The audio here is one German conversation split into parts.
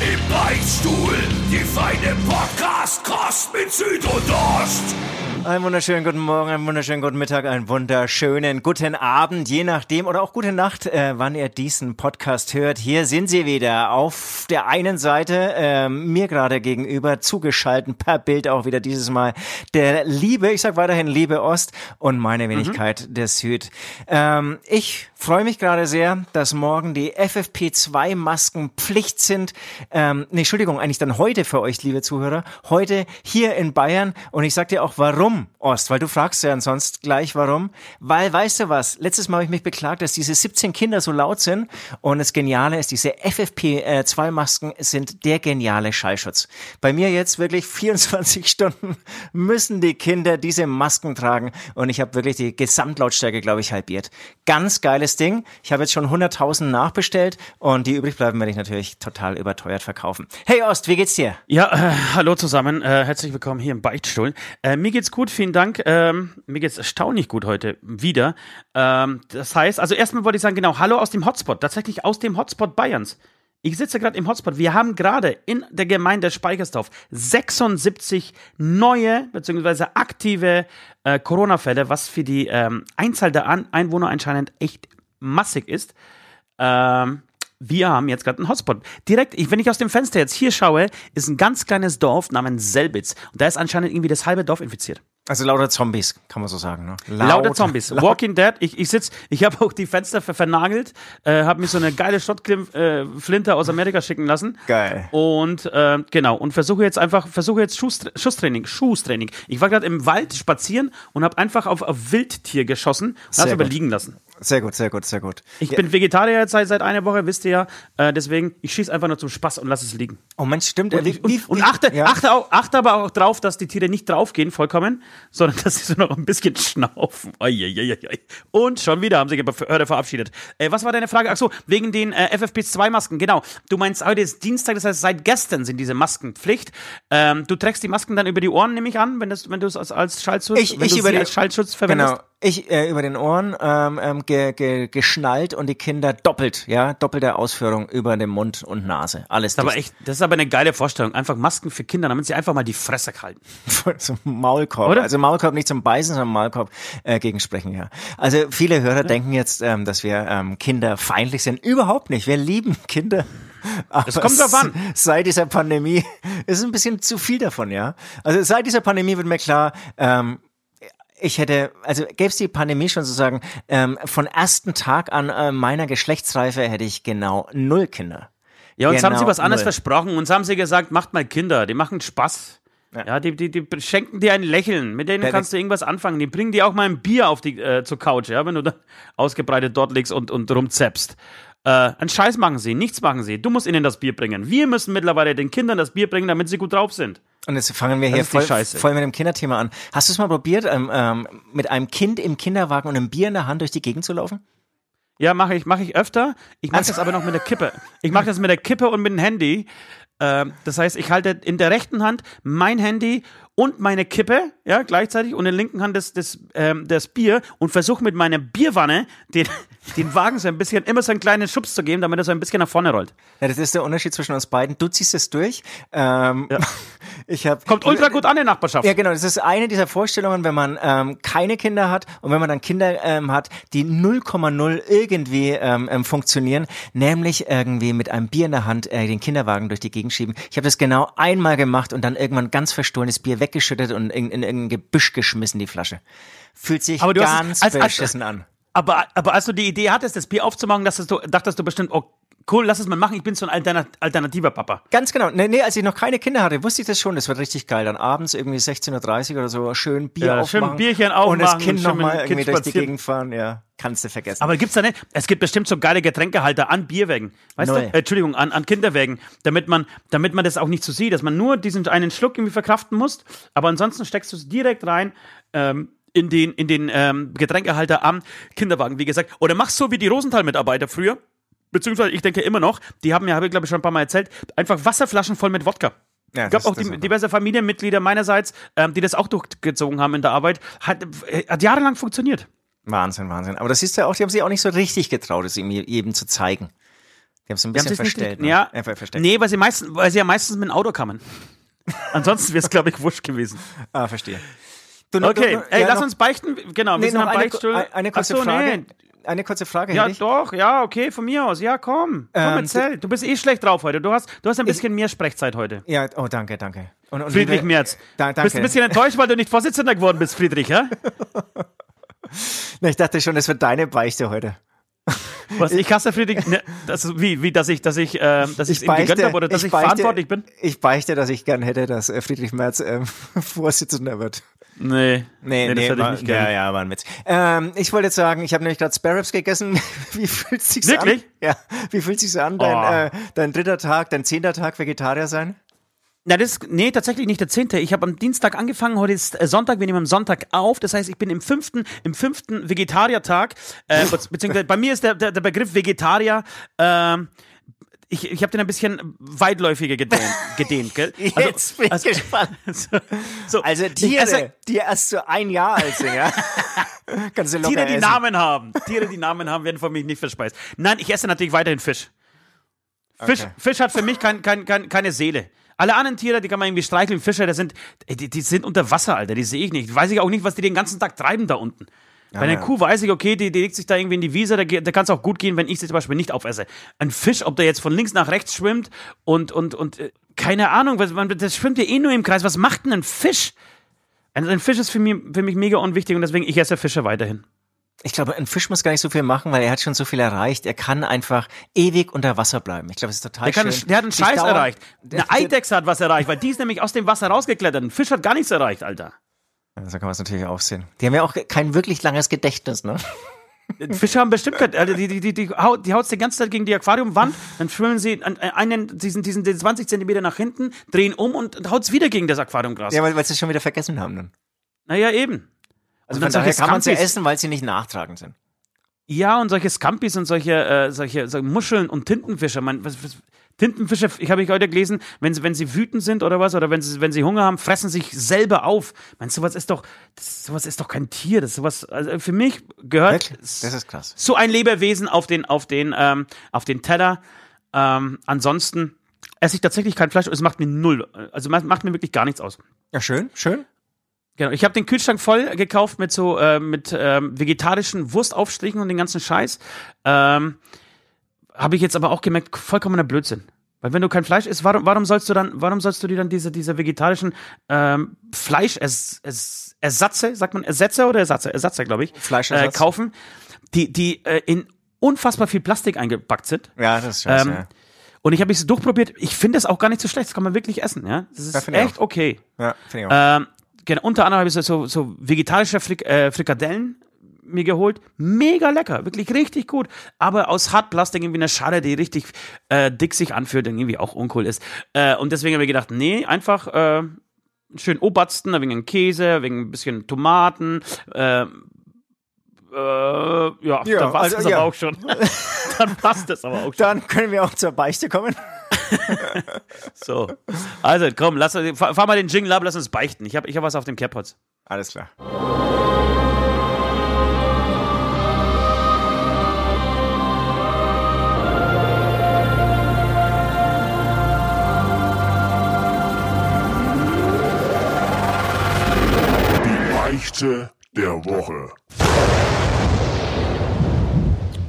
Im Beichtstuhl, die feine Podcast-Kost mit Süd und Ost. Einen wunderschönen guten Morgen, einen wunderschönen guten Mittag, einen wunderschönen guten Abend, je nachdem oder auch gute Nacht, äh, wann ihr diesen Podcast hört. Hier sind sie wieder. Auf der einen Seite äh, mir gerade gegenüber zugeschalten per Bild auch wieder dieses Mal der Liebe, ich sag weiterhin Liebe Ost und meine mhm. Wenigkeit mhm. der Süd. Ähm, ich freue mich gerade sehr, dass morgen die FFP2-Masken Pflicht sind. Ähm, nee, Entschuldigung, eigentlich dann heute für euch, liebe Zuhörer. Heute hier in Bayern und ich sag dir auch warum Ost? Weil du fragst ja sonst gleich warum. Weil, weißt du was, letztes Mal habe ich mich beklagt, dass diese 17 Kinder so laut sind und das Geniale ist, diese FFP2-Masken sind der geniale Schallschutz. Bei mir jetzt wirklich 24 Stunden müssen die Kinder diese Masken tragen und ich habe wirklich die Gesamtlautstärke, glaube ich, halbiert. Ganz geiles Ding. Ich habe jetzt schon 100.000 nachbestellt und die übrig bleiben werde ich natürlich total überteuert verkaufen. Hey Ost, wie geht's dir? Ja, äh, hallo zusammen, äh, herzlich willkommen hier im Beichtstuhl. Äh, mir geht's gut gut, vielen Dank. Ähm, mir geht's erstaunlich gut heute wieder. Ähm, das heißt, also erstmal wollte ich sagen, genau, hallo aus dem Hotspot, tatsächlich aus dem Hotspot Bayerns. Ich sitze gerade im Hotspot. Wir haben gerade in der Gemeinde Speichersdorf 76 neue bzw. aktive äh, Corona-Fälle, was für die ähm, Einzahl der An Einwohner anscheinend echt massig ist. Ähm, wir haben jetzt gerade einen Hotspot. Direkt, wenn ich aus dem Fenster jetzt hier schaue, ist ein ganz kleines Dorf namens Selbitz. Und da ist anscheinend irgendwie das halbe Dorf infiziert. Also lauter Zombies, kann man so sagen. Ne? Laut, lauter Zombies. Laut. Walking Dead. Ich, ich sitz, ich habe auch die Fenster vernagelt, äh, habe mir so eine geile Shotflinte äh, aus Amerika schicken lassen. Geil. Und äh, genau und versuche jetzt einfach, versuche jetzt Schuss, Schusstraining, Schusstraining. Ich war gerade im Wald spazieren und habe einfach auf, auf Wildtier geschossen und habe aber liegen lassen. Sehr gut, sehr gut, sehr gut. Ich ja. bin Vegetarier jetzt seit, seit einer Woche, wisst ihr ja. Äh, deswegen, ich schieße einfach nur zum Spaß und lasse es liegen. Oh Mensch, stimmt. Und, ich, und, und achte, ja. achte, auch, achte aber auch drauf, dass die Tiere nicht draufgehen, vollkommen, sondern dass sie so noch ein bisschen schnaufen. Und schon wieder haben sie Behörde verabschiedet. Äh, was war deine Frage? Ach so, wegen den äh, FFP2-Masken. Genau. Du meinst, heute ist Dienstag, das heißt, seit gestern sind diese Masken Pflicht. Ähm, du trägst die Masken dann über die Ohren, nehme ich an, wenn, das, wenn du es als, als Schallschutz, ich, ich über die, als Schallschutz verwendest? Genau. Ich äh, über den Ohren ähm, ähm, ge, ge, geschnallt und die Kinder doppelt, ja, doppelte Ausführung über den Mund und Nase. Alles das ist aber echt, das ist aber eine geile Vorstellung. Einfach Masken für Kinder, damit sie einfach mal die Fresse halten. zum Maulkorb. Oder? Also Maulkorb nicht zum Beißen, sondern Maulkorb äh, gegen Sprechen, ja. Also viele Hörer ja. denken jetzt, ähm, dass wir ähm, kinderfeindlich sind. Überhaupt nicht. Wir lieben Kinder. Aber das kommt drauf an. Seit dieser Pandemie ist ein bisschen zu viel davon, ja. Also seit dieser Pandemie wird mir klar, ähm, ich hätte, also gäbe es die Pandemie schon sozusagen, ähm, von ersten Tag an äh, meiner Geschlechtsreife hätte ich genau null Kinder. Ja, uns genau haben sie was anderes null. versprochen. Uns haben sie gesagt, macht mal Kinder, die machen Spaß. Ja, ja die, die, die schenken dir ein Lächeln. Mit denen kannst du irgendwas anfangen. Die bringen dir auch mal ein Bier auf die, äh, zur Couch, ja, wenn du da ausgebreitet dort liegst und, und rumzappst. Äh, einen Scheiß machen sie, nichts machen sie. Du musst ihnen das Bier bringen. Wir müssen mittlerweile den Kindern das Bier bringen, damit sie gut drauf sind. Und jetzt fangen wir hier voll, voll, mit dem Kinderthema an. Hast du es mal probiert, ähm, ähm, mit einem Kind im Kinderwagen und einem Bier in der Hand durch die Gegend zu laufen? Ja, mache ich, mache ich öfter. Ich mache also, das aber noch mit der Kippe. Ich mache das mit der Kippe und mit dem Handy. Ähm, das heißt, ich halte in der rechten Hand mein Handy und meine Kippe, ja, gleichzeitig und in der linken Hand das, das, ähm, das Bier und versuche mit meiner Bierwanne den, den Wagen so ein bisschen, immer so einen kleinen Schubs zu geben, damit er so ein bisschen nach vorne rollt. Ja, das ist der Unterschied zwischen uns beiden. Du ziehst es durch. Ähm, ja. ich hab, Kommt ultra gut an in der Nachbarschaft. Ja, genau. Das ist eine dieser Vorstellungen, wenn man ähm, keine Kinder hat und wenn man dann Kinder ähm, hat, die 0,0 irgendwie ähm, ähm, funktionieren, nämlich irgendwie mit einem Bier in der Hand äh, den Kinderwagen durch die Gegend schieben. Ich habe das genau einmal gemacht und dann irgendwann ganz verstohlenes Bier weggeschüttet und in, in, in ein Gebüsch geschmissen, die Flasche. Fühlt sich ganz als, beschissen als, an. Aber, aber als du die Idee hattest, das Bier aufzumachen, dachtest du, dachtest du bestimmt, oh cool, lass es mal machen, ich bin so ein Altern alternativer Papa. Ganz genau. Nee, nee, als ich noch keine Kinder hatte, wusste ich das schon. Das wird richtig geil. Dann abends irgendwie 16.30 Uhr oder so schön Bier Ja, aufmachen. schön Bierchen aufmachen Und das Kind nochmal dem irgendwie durch die. Gegend fahren. Ja, kannst du vergessen. Aber gibt's da nicht? Es gibt bestimmt so geile Getränkehalter an Bierwägen. Weißt Null. du? Äh, Entschuldigung, an, an Kinderwägen, damit man, damit man das auch nicht so sieht, dass man nur diesen einen Schluck irgendwie verkraften muss. Aber ansonsten steckst du es direkt rein. Ähm, in den, in den ähm, Getränkehalter am Kinderwagen, wie gesagt. Oder machst so wie die Rosenthal-Mitarbeiter früher, beziehungsweise ich denke immer noch, die haben ja, habe ich glaube ich schon ein paar Mal erzählt, einfach Wasserflaschen voll mit Wodka. Ja, gab auch die, ist diverse Familienmitglieder meinerseits, ähm, die das auch durchgezogen haben in der Arbeit. Hat, äh, hat jahrelang funktioniert. Wahnsinn, Wahnsinn. Aber das du ja auch, die haben sich auch nicht so richtig getraut, es ihm jedem zu zeigen. Die haben es ein bisschen sich nicht- verstellt. ne? Ja, Einfach versteckt. nee, weil sie, meistens, weil sie ja meistens mit dem Auto kamen. Ansonsten wäre es, glaube ich, wurscht gewesen. Ah, verstehe. Du, Okay, du, ey, ja, lass noch- uns beichten. Genau, wir Nee, sind noch am eine, Beichtstuhl. eine, eine kurze Ach so, Frage. Nee. Eine kurze Frage, Ja, ich. doch, ja, okay, von mir aus. Ja, komm. Komm, Ähm, erzähl. Du bist eh schlecht drauf heute. Du hast, du hast ein bisschen mehr Sprechzeit heute. Ja, oh, danke, danke. Und, und Friedrich Merz. Da, danke. Bist ein bisschen enttäuscht, weil du nicht Vorsitzender geworden bist, Friedrich, ja? Na, ich dachte schon, das wird deine Beichte heute. Was, ich hasse Friedrich, ne, das, wie, wie, dass ich, dass ich, äh, dass ich ihm gegönnt habe oder dass ich, beichte- verantwortlich bin? Ich beichte, dass ich gern hätte, dass äh, Friedrich Merz ähm, Vorsitzender wird. Nee, Nee, nee, das hätte ich nicht ja, gerne. ja, war ein Witz. Ähm, ich wollte jetzt sagen, ich habe nämlich gerade Sparrows gegessen. Wie fühlt sich's Wirklich? an? Ja, wie fühlt sich's an, dein, Oh. äh, dein dritter Tag, dein zehnter Tag Vegetarier sein? Na, das, nee, tatsächlich nicht der zehnte. Ich habe am Dienstag angefangen, heute ist äh, Sonntag, wir nehmen am Sonntag auf. Das heißt, ich bin im fünften, im fünften Vegetariertag. Äh, be- beziehungsweise bei mir ist der, der, der Begriff Vegetarier, ähm, ich, ich habe den ein bisschen weitläufiger gedehnt, gedehnt gell? Jetzt bin ich also- gespannt. so, Also ich Tiere, esse die erst so ein Jahr alt sind, ja? Kannst du locker Tiere, die essen. Namen haben. Tiere, die Namen haben, werden von mir nicht verspeist. Nein, ich esse natürlich weiterhin Fisch. Fisch, Okay. Fisch hat für mich kein, kein, kein, keine Seele. Alle anderen Tiere, die kann man irgendwie streicheln. Fische, das sind, die, die sind unter Wasser, Alter. Die sehe ich nicht. Weiß ich auch nicht, was die den ganzen Tag treiben da unten. Bei einer. Kuh weiß ich, okay, die, die legt sich da irgendwie in die Wiese, da, da kann es auch gut gehen, wenn ich sie zum Beispiel nicht aufesse. Ein Fisch, ob der jetzt von links nach rechts schwimmt und, und, und äh, keine Ahnung, was, man, das schwimmt ja eh nur im Kreis. Was macht denn ein Fisch? Ein, ein Fisch ist für mich, für mich mega unwichtig und deswegen ich esse Fische weiterhin. Ich glaube, ein Fisch muss gar nicht so viel machen, weil er hat schon so viel erreicht. Er kann einfach ewig unter Wasser bleiben. Ich glaube, es ist total Der, kann, schön. der hat einen Scheiß erreicht. Eine Eidechse hat was erreicht, weil die ist nämlich aus dem Wasser rausgeklettert. Ein Fisch hat gar nichts erreicht, Alter. So kann man es natürlich auch sehen. Die haben ja auch kein wirklich langes Gedächtnis, ne? Fische haben bestimmt, kein- Alter, die, die, die, die, haut, die haut's die ganze Zeit gegen die Aquariumwand, dann schwimmen sie äh, einen, diesen, diesen, diesen 20 Zentimeter nach hinten, drehen um und haut's wieder gegen das Aquariumgras. Ja, weil, weil sie es schon wieder vergessen haben dann. Naja, eben. Also Und von daher kann man sie essen, weil sie nicht nachtragend sind. Ja, und solche Scampis und solche, äh, solche, solche Muscheln und Tintenfische. Man, was, was, Tintenfische, ich habe ich heute gelesen, wenn sie, wenn sie wütend sind oder was, oder wenn sie, wenn sie Hunger haben, fressen sich selber auf. Meinst du, sowas ist doch, das, sowas ist doch kein Tier. Das sowas, also für mich gehört? Das ist krass. so ein Lebewesen auf den, auf den, ähm, auf den Teller. Ähm, ansonsten esse ich tatsächlich kein Fleisch. Es macht mir null, also macht macht mir wirklich gar nichts aus. Ja, schön, schön. Genau, ich habe den Kühlschrank voll gekauft mit so äh, mit ähm, vegetarischen Wurstaufstrichen und den ganzen Scheiß. Ähm, habe ich jetzt aber auch gemerkt, vollkommener Blödsinn. Weil wenn du kein Fleisch isst, warum, warum sollst du dann, warum sollst du dir dann diese, diese vegetarischen ähm, Fleischersatze, sagt man Ersätze oder Ersatze? Ersatze, glaube ich, Fleischersatz. äh, kaufen, die, die äh, in unfassbar viel Plastik eingepackt sind. Ja, das ist scheiße. Ähm, ja. Und ich habe es durchprobiert. Ich finde es auch gar nicht so schlecht. Das kann man wirklich essen. Ja, das ist Ja, echt okay. ja, finde ich auch. Ähm, genau, unter anderem habe ich so, so, so vegetarische Frik äh, Frikadellen mir geholt. Mega lecker, wirklich richtig gut. Aber aus Hartplastik irgendwie eine Schale, die richtig äh, dick sich anfühlt und irgendwie auch uncool ist. Äh, und deswegen habe ich gedacht, nee, einfach äh, schön Obersten, wegen Käse, wegen ein bisschen Tomaten. Äh, äh, ja, Ja, dann passt also, es ja. aber auch schon. dann passt es aber auch schon. Dann können wir auch zur Beichte kommen. So. Also, komm, lass, fahr, fahr mal den Jingle ab, lass uns beichten. Ich habe ich hab was auf dem Kerbholz. Alles klar. Beichte der Woche.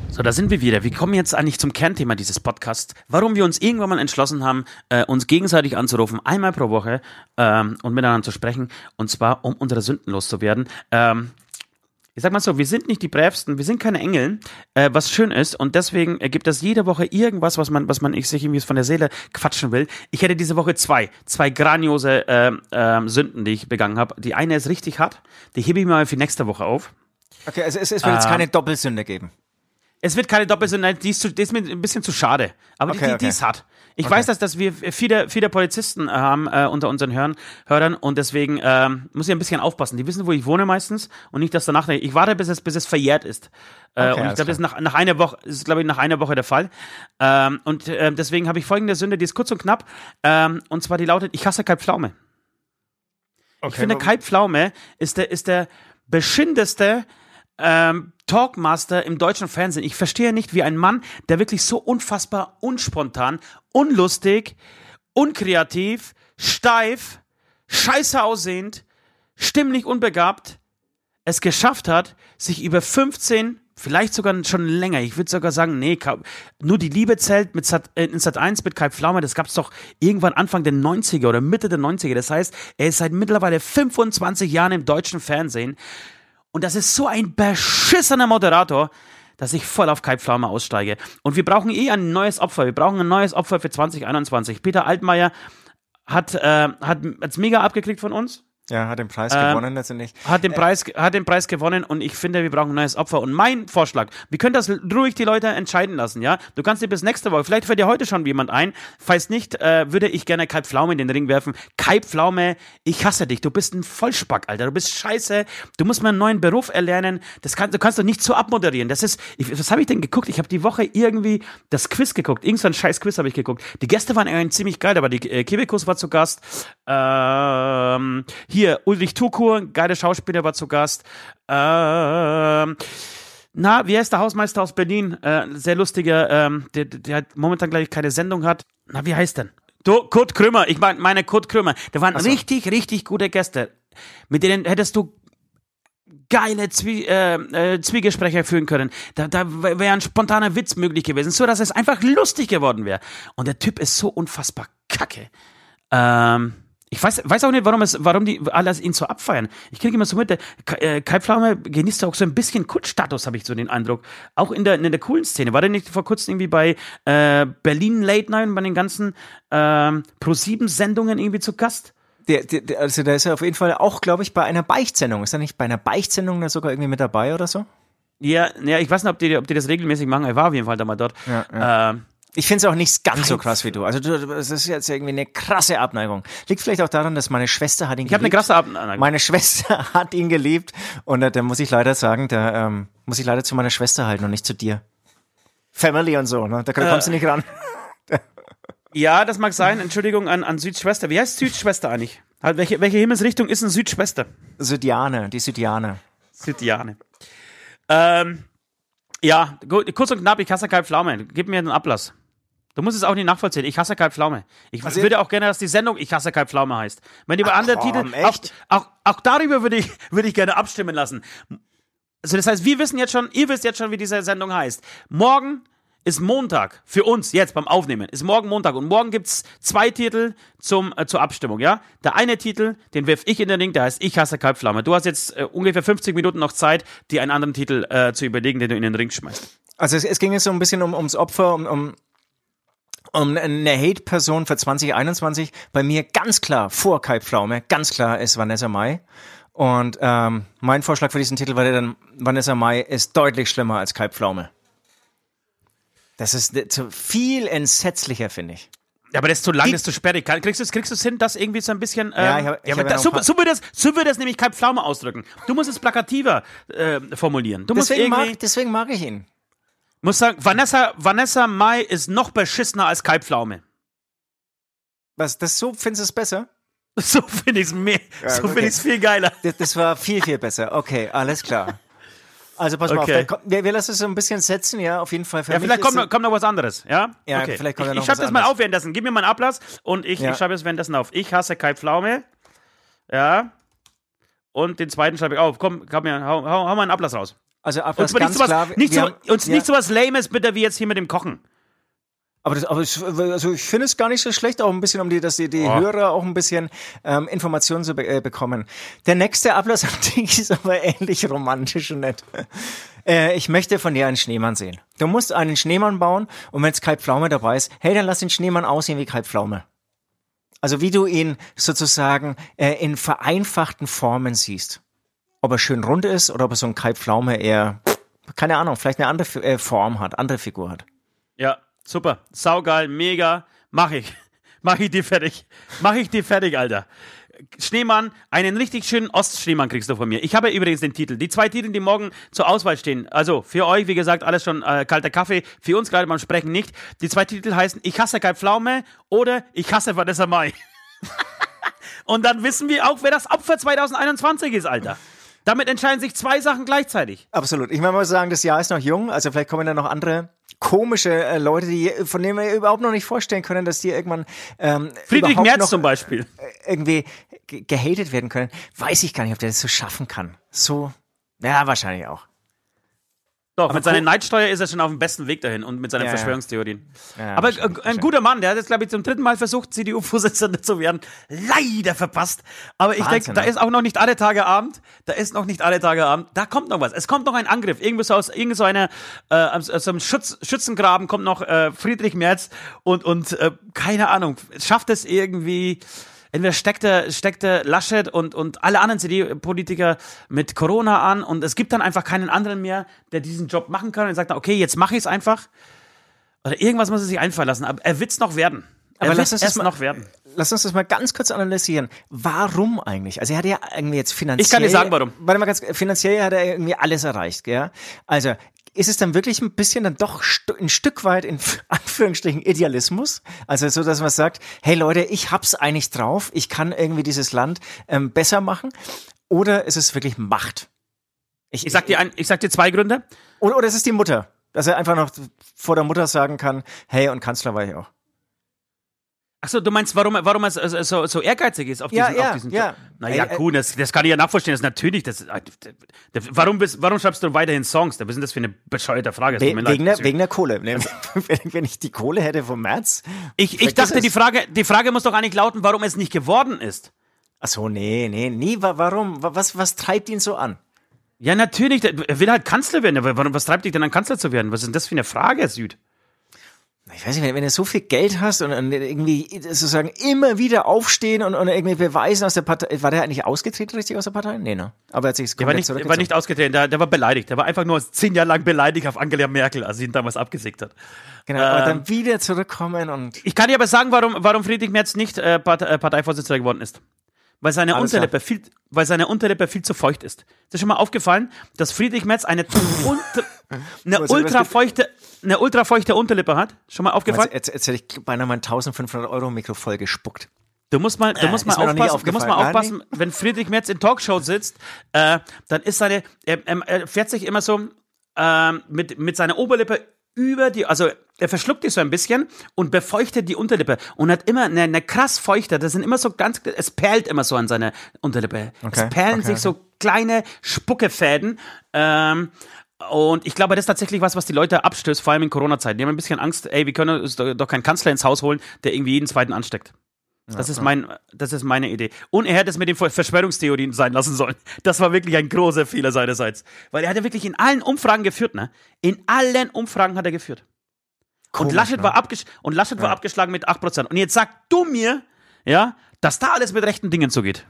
So, da sind wir wieder. Wir kommen jetzt eigentlich zum Kernthema dieses Podcasts. Warum wir uns irgendwann mal entschlossen haben, äh, uns gegenseitig anzurufen, einmal pro Woche ähm, und miteinander zu sprechen. Und zwar, um unsere Sünden loszuwerden. Ähm, ich sag mal so, wir sind nicht die Brävsten, wir sind keine Engel, äh, was schön ist und deswegen ergibt das jede Woche irgendwas, was man, was man ich sich irgendwie von der Seele quatschen will. Ich hätte diese Woche zwei, zwei grandiose äh, äh, Sünden, die ich begangen habe. Die eine ist richtig hart, die hebe ich mir mal für nächste Woche auf. Okay, also es, es wird jetzt Ähm, keine Doppelsünde geben. Es wird keine Doppelsünde, die ist, zu, die ist mir ein bisschen zu schade. Aber Okay, die, die, okay. die ist hart. Ich Okay. weiß, dass, dass wir viele, viele Polizisten haben äh, unter unseren Hörern, Hörern und deswegen ähm, muss ich ein bisschen aufpassen. Die wissen, wo ich wohne meistens und nicht, dass danach. Ich warte, bis es, bis es verjährt ist. Äh, Okay, und ich glaube, das ist nach, nach einer Woche, ist, glaube ich, nach einer Woche der Fall. Ähm, und äh, deswegen habe ich folgende Sünde, die ist kurz und knapp. Ähm, und zwar die lautet: Ich hasse Kai Pflaume. Ich finde, Kai Pflaume ist der, ist der beschindeste ähm, Talkmaster im deutschen Fernsehen. Ich verstehe nicht, wie ein Mann, der wirklich so unfassbar unspontan, unlustig, unkreativ, steif, scheiße aussehend, stimmlich unbegabt, es geschafft hat, sich über 15, vielleicht sogar schon länger, ich würde sogar sagen, nee, nur die Liebe zählt mit Sat, äh, in Sat 1 mit Kai Pflaume, das gab es doch irgendwann Anfang der 90er oder Mitte der 90er. Das heißt, er ist seit mittlerweile 25 Jahren im deutschen Fernsehen und das ist so ein beschissener Moderator, dass ich voll auf Kai Pflaume aussteige. Und wir brauchen eh ein neues Opfer. Wir brauchen ein neues Opfer für 2021. Peter Altmaier hat äh, hat mega abgekriegt von uns. Ja, hat den Preis Ähm, gewonnen letztendlich. Hat den, Preis, hat den Preis gewonnen und ich finde, wir brauchen ein neues Opfer. Und mein Vorschlag, wir können das ruhig die Leute entscheiden lassen, ja? Du kannst dir bis nächste Woche, vielleicht fällt dir heute schon jemand ein. Falls nicht, äh, würde ich gerne Kai Pflaume in den Ring werfen. Kai Pflaume, ich hasse dich. Du bist ein Vollspack, Alter. Du bist scheiße. Du musst mal einen neuen Beruf erlernen. Das kann, du kannst doch nicht so abmoderieren. Das ist, ich, was habe ich denn geguckt? Ich habe die Woche irgendwie das Quiz geguckt. Irgend so ein scheiß Quiz habe ich geguckt. Die Gäste waren eigentlich ziemlich geil, aber die äh, Kebekus war zu Gast. Ähm, hier, Ulrich Tukur, geiler Schauspieler, war zu Gast. Ähm, na, wie heißt der Hausmeister aus Berlin? Äh, sehr lustiger, ähm, der, der momentan, glaube ich, keine Sendung hat. Na, wie heißt denn? Du, Kurt Krümmer, ich mein, meine Kurt Krümmer. Da waren richtig, richtig gute Gäste. Mit denen hättest du geile Zwie äh, äh, Zwiegespräche führen können. Da, da wäre ein spontaner Witz möglich gewesen, so dass es einfach lustig geworden wäre. Und der Typ ist so unfassbar kacke. Ähm, ich weiß, weiß auch nicht, warum es, warum die alle ihn so abfeiern. Ich kriege immer so mit, der Kai, äh, Kai Pflaume genießt auch so ein bisschen Kultstatus, habe ich so den Eindruck. Auch in der, in der coolen Szene. War der nicht vor kurzem irgendwie bei äh, Berlin Late Night, bei den ganzen ähm, Pro-7-Sendungen irgendwie zu Gast? Der, der, also da ist er auf jeden Fall auch, glaube ich, bei einer Beichtsendung. Ist er nicht bei einer Beichtsendung da sogar irgendwie mit dabei oder so? Ja, ja, ich weiß nicht, ob die, ob die das regelmäßig machen. Er war auf jeden Fall da mal dort. Ja, Ähm, Ich finde es auch nicht ganz so krass wie du. Also du, das ist jetzt irgendwie eine krasse Abneigung. Liegt vielleicht auch daran, dass meine Schwester hat ihn ich habe eine geliebt. krasse Abneigung. Meine Schwester hat ihn geliebt und äh, da muss ich leider sagen, da ähm, muss ich leider zu meiner Schwester halten und nicht zu dir. Family und so, ne? Da kommst du nicht ran. Ja, das mag sein. Entschuldigung an, an Südschwester. Wie heißt Südschwester eigentlich? Halt, welche, welche Himmelsrichtung ist denn Südschwester? Südiane, die Südiane. Südiane. Ähm, ja, gut, kurz und knapp, ich hasse Kai Pflaume. Gib mir einen Ablass. Du musst es auch nicht nachvollziehen. Ich hasse Kai Pflaume. Ich Also- würde auch gerne, dass die Sendung Ich hasse Kai Pflaume heißt. Wenn über andere Titel. echt? Auch, auch, auch darüber würde ich, würde ich gerne abstimmen lassen. Also, das heißt, wir wissen jetzt schon, ihr wisst jetzt schon, wie diese Sendung heißt. Morgen ist Montag. Für uns jetzt beim Aufnehmen. Ist morgen Montag. Und morgen gibt's zwei Titel zum, äh, zur Abstimmung, ja? Der eine Titel, den wirf ich in den Ring, der heißt Ich hasse Kai Pflaume. Du hast jetzt äh, ungefähr 50 Minuten noch Zeit, dir einen anderen Titel äh, zu überlegen, den du in den Ring schmeißt. Also es, es ging jetzt so ein bisschen um, ums Opfer, um, um, um eine Hate-Person für 2021. Bei mir ganz klar vor Kai Pflaume, ganz klar ist Vanessa Mai. Und ähm, mein Vorschlag für diesen Titel war dann, Vanessa Mai ist deutlich schlimmer als Kai Pflaume. Das ist äh, viel entsetzlicher, finde ich. Ja, aber das ist zu lang, Die- das ist zu sperrig. Kriegst du es kriegst du's hin, das irgendwie so ein bisschen. Ähm, Ja, ich hab- ich ja, hab noch so, so, würde das, so würde das nämlich Kai Pflaume ausdrücken. Du musst es plakativer äh, formulieren. Du Deswegen mag, deswegen mag ich ihn. Musst sagen, Vanessa, Vanessa Mai ist noch beschissener als Kai Pflaume. Was, das so findest du es besser? So finde ich es mehr. so okay. finde ich es viel geiler. Das, das war viel, viel besser. Okay, alles klar. Also pass mal Okay. auf, dann, komm, wir, wir lassen es so ein bisschen setzen, ja, auf jeden Fall. Für Ja, vielleicht kommt kommt noch was anderes, ja? Ja, vielleicht kommt ja ich, noch ich schreibe das mal auf währenddessen. Gib mir mal einen Ablass und ich, Ja. ich schreibe es währenddessen auf. Ich hasse Kai Pflaume. Ja. Und den zweiten schreibe ich auf. Komm, komm mir, hau, hau, hau mal einen Ablass raus. Also Ablass Uns, nicht ganz sowas, klar. nicht so, haben- uns ja, nicht sowas Lames bitte wie jetzt hier mit dem Kochen. Aber, das, aber ich, also ich finde es gar nicht so schlecht, auch ein bisschen, um die, dass die, die Oh. Hörer auch ein bisschen ähm, Informationen zu be äh, bekommen. Der nächste Ablassartikel ist aber ähnlich romantisch und nett. Äh, ich möchte von dir einen Schneemann sehen. Du musst einen Schneemann bauen und wenn es Kai Pflaume dabei ist, hey, dann lass den Schneemann aussehen wie Kai Pflaume. Also wie du ihn sozusagen äh, in vereinfachten Formen siehst. Ob er schön rund ist oder ob er so ein Kai Pflaume eher, keine Ahnung, vielleicht eine andere äh, Form hat, andere Figur hat. Ja, super. Saugeil, mega. Mach ich. Mach ich dir fertig. Mach ich dir fertig, Alter. Schneemann, einen richtig schönen Ostschneemann kriegst du von mir. Ich habe übrigens den Titel. Die zwei Titel, die morgen zur Auswahl stehen. Also für euch, wie gesagt, alles schon äh, kalter Kaffee. Für uns gerade beim Sprechen nicht. Die zwei Titel heißen Ich hasse Kai Pflaume oder Ich hasse Vanessa Mai. Und dann wissen wir auch, wer das Opfer 2021 ist, Alter. Damit entscheiden sich zwei Sachen gleichzeitig. Absolut. Ich meine, mal sagen, das Jahr ist noch jung, also vielleicht kommen da noch andere komische äh, Leute, die von denen wir überhaupt noch nicht vorstellen können, dass die irgendwann ähm, Friedrich Merz noch zum Beispiel. irgendwie ge- gehatet werden können. Weiß ich gar nicht, ob der das so schaffen kann. So, ja, wahrscheinlich auch. Doch, mit cool. seiner Neidsteuer ist er schon auf dem besten Weg dahin und mit seinen Ja. Verschwörungstheorien. Ja, Aber äh, ein guter Mann, der hat jetzt, glaube ich, zum dritten Mal versucht, CDU-Vorsitzender zu werden. Leider verpasst. Aber ich denke, da ne? ist auch noch nicht alle Tage Abend. Da ist noch nicht alle Tage Abend. Da kommt noch was. Es kommt noch ein Angriff. Irgendwo so aus irgend so einer, äh, aus, aus einem Schutz, Schützengraben kommt noch äh, Friedrich Merz und, und äh, keine Ahnung, schafft es irgendwie. Entweder steckt er, steckt er Laschet und, und alle anderen CDU-Politiker mit Corona an und es gibt dann einfach keinen anderen mehr, der diesen Job machen kann und sagt, okay, jetzt mache ich es einfach. Oder irgendwas muss er sich einfallen lassen. Aber er wird's noch werden. Er Aber lass uns das mal- noch werden. Lass uns das mal ganz kurz analysieren. Warum eigentlich? Also er hat ja irgendwie jetzt finanziell. Ich kann dir sagen, warum. Warte mal ganz, finanziell hat er irgendwie alles erreicht, gell? Also ist es dann wirklich ein bisschen dann doch ein Stück weit in Anführungsstrichen Idealismus? Also so, dass man sagt, hey Leute, ich hab's eigentlich drauf, ich kann irgendwie dieses Land ähm, besser machen. Oder ist es wirklich Macht? Ich sag dir, ein, ich sag dir zwei Gründe. Oder, oder ist es die Mutter? Dass er einfach noch vor der Mutter sagen kann, hey, und Kanzler war ich auch. Achso, du meinst, warum, warum er so, so, so ehrgeizig ist auf Ja, diesen, ja, auf diesen ja. Job? Naja, cool, das, das kann ich ja nachvollziehen. Das ist natürlich, das, äh, warum, bist, warum schreibst du weiterhin Songs? Was ist denn das für eine bescheuerte Frage? We mir leid. wegen, der, wegen der Kohle. Wenn, ich die Kohle hätte vom März. ich, ich dachte, die Frage, die Frage muss doch eigentlich lauten, warum es nicht geworden ist. Ach so, nee, nee, nie. wa- Warum? Wa- Was, was treibt ihn so an? Ja, natürlich, er will halt Kanzler werden. Aber warum, was treibt dich denn an, Kanzler zu werden? Was ist denn das für eine Frage, Süd? Ich weiß nicht, wenn, wenn du so viel Geld hast und, und irgendwie sozusagen immer wieder aufstehen und, und irgendwie beweisen aus der Partei. War der eigentlich ausgetreten richtig aus der Partei? Nee, ne? Aber er hat sich Der war nicht, der war nicht ausgetreten, der, der war beleidigt. Der war einfach nur zehn Jahre lang beleidigt auf Angela Merkel, als sie ihn damals abgesägt hat. Genau, aber ähm, dann wieder zurückkommen und. Ich kann dir aber sagen, warum, warum Friedrich Merz nicht äh, äh, Parteivorsitzender geworden ist. Weil seine, Alles Unterlippe viel, weil seine Unterlippe viel zu feucht ist. Ist dir schon mal aufgefallen, dass Friedrich Merz eine, ultra, eine, ultrafeuchte, eine ultrafeuchte Unterlippe hat? Schon mal aufgefallen? Jetzt, jetzt, jetzt hätte ich beinahe mein 1500 Euro Mikro voll gespuckt. Du musst mal, du Äh, musst mal noch nie aufpassen, du musst mal aufpassen, wenn Friedrich Merz in Talkshow sitzt, äh, dann ist seine, er, er, fährt sich immer so ähm, mit, mit seiner Oberlippe über die, also er verschluckt die so ein bisschen und befeuchtet die Unterlippe und hat immer eine, eine krass feuchte, das sind immer so ganz, es perlt immer so an seiner Unterlippe. Okay, es perlen okay, sich okay. so kleine Spuckefäden. Ähm, und ich glaube, das ist tatsächlich was, was die Leute abstößt, vor allem in Corona-Zeiten. Die haben ein bisschen Angst, ey, wir können doch keinen Kanzler ins Haus holen, der irgendwie jeden zweiten ansteckt. Das ist mein, das ist meine Idee. Und er hätte es mit den Verschwörungstheorien sein lassen sollen. Das war wirklich ein großer Fehler seinerseits. Weil er hat ja wirklich in allen Umfragen geführt, ne? In allen Umfragen hat er geführt. und Komisch, Laschet, ne? war, abgesch und Laschet war abgeschlagen mit 8%. Und jetzt sag du mir, ja, dass da alles mit rechten Dingen zugeht.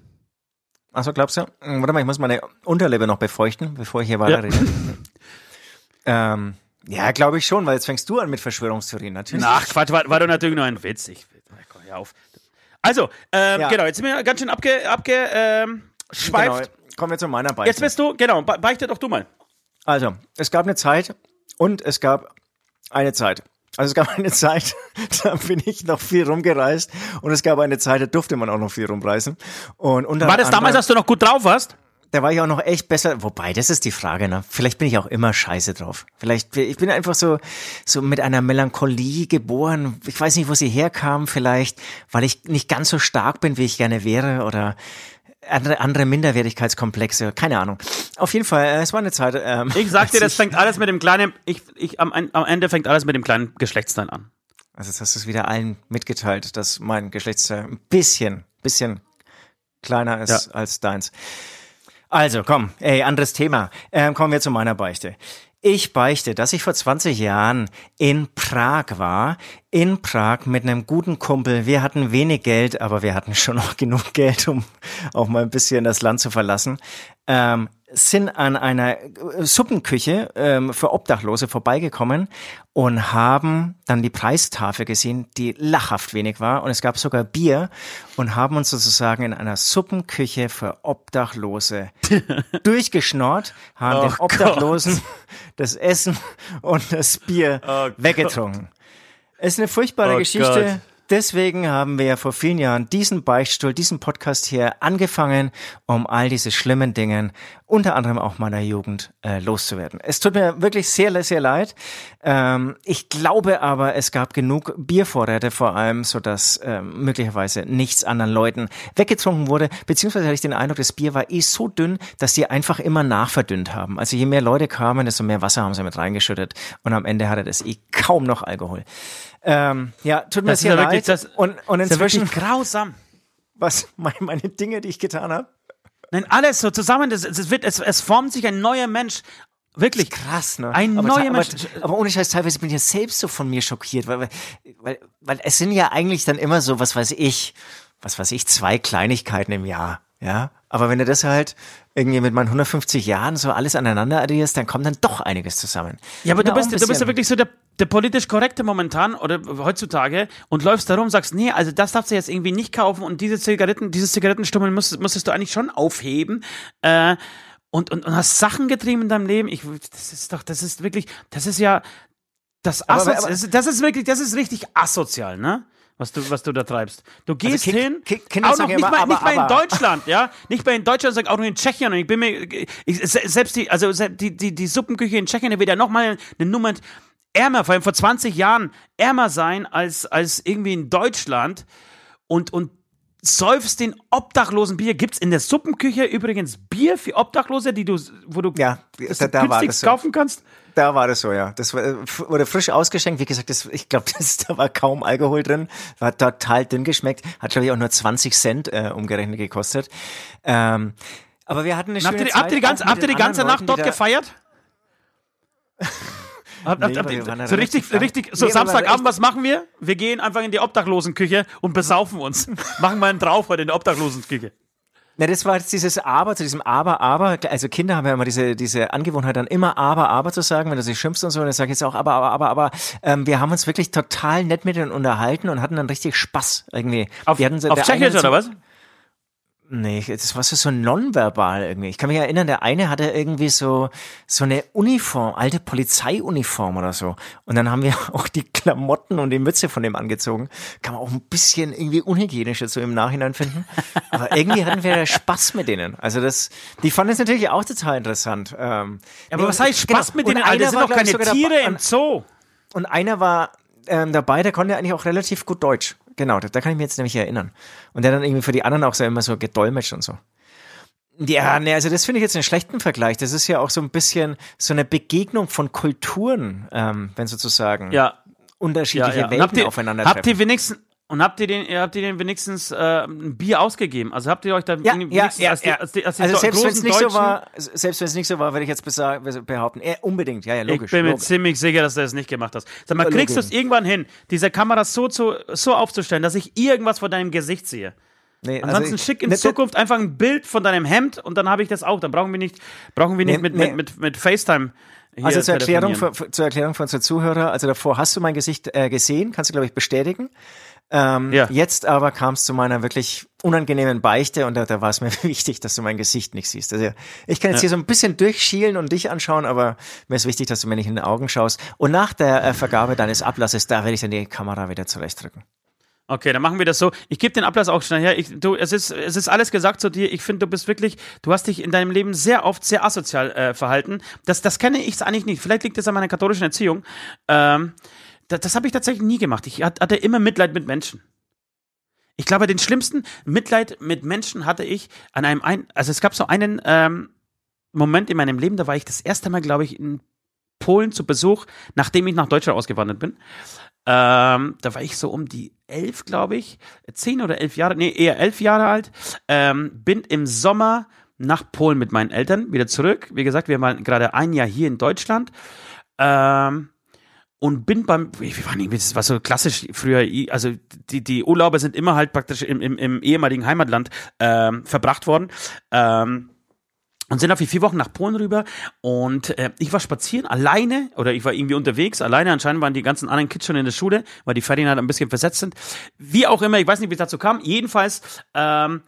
Achso, glaubst du? Warte mal, ich muss meine Unterlippe noch befeuchten, bevor ich hier weiter rede. ähm, ja, glaube ich schon, weil jetzt fängst du an mit Verschwörungstheorien, natürlich. Ach, Quatsch, war, war doch natürlich nur ein Witz. Ich, komm, hör auf. Also, ähm, Ja. genau, jetzt sind wir ganz schön abge, abge ähm, genau. Kommen wir zu meiner Beichte. Jetzt bist du, genau, be- beichte doch du mal. Also, es gab eine Zeit und es gab eine Zeit. Also es gab eine Zeit, da bin ich noch viel rumgereist und es gab eine Zeit, da durfte man auch noch viel rumreisen. Und unter War das damals, als du noch gut drauf warst? Da war ich auch noch echt besser. Wobei, das ist die Frage, ne? Vielleicht bin ich auch immer scheiße drauf. Vielleicht, ich bin einfach so, so mit einer Melancholie geboren. Ich weiß nicht, wo sie herkam. Vielleicht, weil ich nicht ganz so stark bin, wie ich gerne wäre oder andere, andere Minderwertigkeitskomplexe. Keine Ahnung. Auf jeden Fall, äh, es war eine Zeit. Ähm, Ich sag dir, das fängt alles mit dem kleinen, ich, ich, am, am Ende fängt alles mit dem kleinen Geschlechtsteil an. Also jetzt hast du es wieder allen mitgeteilt, dass mein Geschlechtsteil ein bisschen, bisschen kleiner ist ja. als deins. Also komm, ey, anderes Thema. Ähm, kommen wir zu meiner Beichte. Ich beichte, dass ich vor 20 Jahren in Prag war. In Prag mit einem guten Kumpel. Wir hatten wenig Geld, aber wir hatten schon noch genug Geld, um auch mal ein bisschen das Land zu verlassen. Ähm, sind an einer Suppenküche ähm, für Obdachlose vorbeigekommen und haben dann die Preistafel gesehen, die lachhaft wenig war. Und es gab sogar Bier und haben uns sozusagen in einer Suppenküche für Obdachlose durchgeschnort, haben oh den Obdachlosen Gott. das Essen und das Bier oh weggetrunken. Gott. Es ist eine furchtbare oh Geschichte. Gott. Deswegen haben wir ja vor vielen Jahren diesen Beichtstuhl, diesen Podcast hier angefangen, um all diese schlimmen Dingen, unter anderem auch meiner Jugend, äh, loszuwerden. Es tut mir wirklich sehr, sehr leid. Ähm, ich glaube aber, es gab genug Biervorräte vor allem, so dass ähm, möglicherweise nichts anderen Leuten weggetrunken wurde. Beziehungsweise hatte ich den Eindruck, das Bier war eh so dünn, dass die einfach immer nachverdünnt haben. Also je mehr Leute kamen, desto mehr Wasser haben sie mit reingeschüttet und am Ende hatte das eh kaum noch Alkohol. Ähm, ja, tut mir das sehr leid. Das, und, und inzwischen ist ja grausam. Was meine, meine Dinge, die ich getan habe? Nein, alles so zusammen. Das, das wird, es, es formt sich ein neuer Mensch. Wirklich krass, ne? Ein aber, neuer Mensch. Aber, aber, ohne Scheiß, teilweise bin ich ja selbst so von mir schockiert, weil, weil, weil es sind ja eigentlich dann immer so, was weiß ich, was weiß ich, zwei Kleinigkeiten im Jahr, ja. Aber wenn du das halt irgendwie mit meinen 150 Jahren so alles aneinander addierst, dann kommt dann doch einiges zusammen. Ja, aber du bist, du bist ja wirklich so der, der politisch korrekte momentan oder heutzutage und läufst da rum und sagst, nee, also das darfst du jetzt irgendwie nicht kaufen und diese Zigaretten, dieses Zigarettenstummel musstest, musstest du eigentlich schon aufheben. Äh, und, und, und hast Sachen getrieben in deinem Leben. Ich, das ist doch, das ist wirklich, das ist ja, das, aber, aber, das ist wirklich, das ist richtig asozial, ne? Was du, was du da treibst. Du also gehst also hin, kind, Kinder auch noch nicht, immer, mal, aber, nicht mal in Deutschland, ja, nicht mal in Deutschland, sag auch nur in Tschechien. Und ich bin mir, ich, selbst die, also die, die, die Suppenküche in Tschechien, da wird ja noch mal eine Nummer ärmer, vor allem vor 20 Jahren ärmer sein als, als irgendwie in Deutschland. Und, und säufst den obdachlosen Bier. Gibt's in der Suppenküche übrigens Bier für Obdachlose, die du, wo du ja, da, da war das so. kaufen kannst? Da war das so, ja. Das wurde frisch ausgeschenkt. Wie gesagt, das, ich glaube, da war kaum Alkohol drin. War total dünn geschmeckt. Hat, glaube ich, auch nur 20 Cent äh, umgerechnet gekostet. Ähm, aber wir hatten eine schöne habt ihr, Zeit. Habt ihr die ganze, habt ihr die ganze Nacht dort gefeiert? Hab, nee, hab, hab, so richtig, richtig, so nee, Samstagabend, was machen wir? Wir gehen einfach in die Obdachlosenküche und besaufen uns. machen mal einen drauf heute in der Obdachlosenküche. Na, das war jetzt dieses Aber, zu diesem Aber, Aber. Also Kinder haben ja immer diese, diese Angewohnheit, dann immer Aber, Aber zu sagen, wenn du sie schimpfst und so. Und dann sage ich jetzt auch Aber, Aber, Aber, Aber. Ähm, wir haben uns wirklich total nett mit ihnen unterhalten und hatten dann richtig Spaß irgendwie. Auf, wir hatten, auf Tschechisch oder was? Nee, das war so nonverbal irgendwie. Ich kann mich erinnern, der eine hatte irgendwie so, so eine Uniform, alte Polizeiuniform oder so. Und dann haben wir auch die Klamotten und die Mütze von dem angezogen. Kann man auch ein bisschen irgendwie unhygienisch jetzt so im Nachhinein finden. Aber irgendwie hatten wir Spaß mit denen. Also das, die fanden es natürlich auch total interessant. Ähm, ja, aber nee, was heißt Spaß genau. mit denen? Einer sind doch keine Tiere im Zoo. Und einer war ähm, dabei, der konnte eigentlich auch relativ gut Deutsch. Genau, da, da kann ich mich jetzt nämlich erinnern. Und der dann irgendwie für die anderen auch so immer so gedolmetscht und so. Ja, ne, also das finde ich jetzt einen schlechten Vergleich. Das ist ja auch so ein bisschen so eine Begegnung von Kulturen, ähm, wenn sozusagen ja. unterschiedliche ja, ja. Welten ihr, aufeinandertreffen. Habt ihr wenigstens und habt ihr den, habt ihr den wenigstens äh, ein Bier ausgegeben? Also habt ihr euch da ja, ja, ja, als die, als als die also selbst wenn es nicht so war, selbst wenn es nicht so war, würde ich jetzt behaupten, äh, unbedingt, ja, ja, logisch. Ich bin logisch. mir ziemlich sicher, dass du das nicht gemacht hast. Sag mal, kriegst du es irgendwann hin, diese Kamera so zu, so aufzustellen, dass ich irgendwas von deinem Gesicht sehe? Nee, also Ansonsten also ich, schick in ne, Zukunft einfach ein Bild von deinem Hemd und dann habe ich das auch. Dann brauchen wir nicht, brauchen wir nicht nee, mit, nee. mit, mit, mit FaceTime. also zur Erklärung, für, zur Erklärung für unsere Zuhörer, also davor hast du mein Gesicht äh, gesehen, kannst du glaube ich bestätigen. Ähm, ja. Jetzt aber kam es zu meiner wirklich unangenehmen Beichte und da, da war es mir wichtig, dass du mein Gesicht nicht siehst. Also ich kann jetzt ja. hier so ein bisschen durchschielen und dich anschauen, aber mir ist wichtig, dass du mir nicht in den Augen schaust. Und nach der äh, Vergabe deines Ablasses, da werde ich dann die Kamera wieder zurechtdrücken. Okay, dann machen wir das so. Ich gebe den Ablass auch schnell her. Ich, du, es ist, es ist alles gesagt zu dir. Ich finde, du bist wirklich, du hast dich in deinem Leben sehr oft sehr asozial äh, verhalten. Das, das kenne ich eigentlich nicht. Vielleicht liegt es an meiner katholischen Erziehung. Ähm, das, das habe ich tatsächlich nie gemacht. Ich hatte immer Mitleid mit Menschen. Ich glaube, den schlimmsten Mitleid mit Menschen hatte ich an einem, ein also es gab so einen ähm, Moment in meinem Leben, da war ich das erste Mal, glaube ich, in Polen zu Besuch, nachdem ich nach Deutschland ausgewandert bin. Ähm, da war ich so um die elf, glaube ich, zehn oder elf Jahre, nee, eher elf Jahre alt. Ähm, bin im Sommer nach Polen mit meinen Eltern wieder zurück. Wie gesagt, wir waren gerade ein Jahr hier in Deutschland. Ähm, und bin beim, wie war irgendwie, das war so klassisch früher, also die, die Urlaube sind immer halt praktisch im, im, im ehemaligen Heimatland ähm, verbracht worden. Ähm, und sind auf die vier Wochen nach Polen rüber und äh, ich war spazieren alleine oder ich war irgendwie unterwegs alleine. Anscheinend waren die ganzen anderen Kids schon in der Schule weil die Ferien halt ein bisschen versetzt sind. Wie auch immer ich weiß nicht wie es dazu kam. Jedenfalls ähm,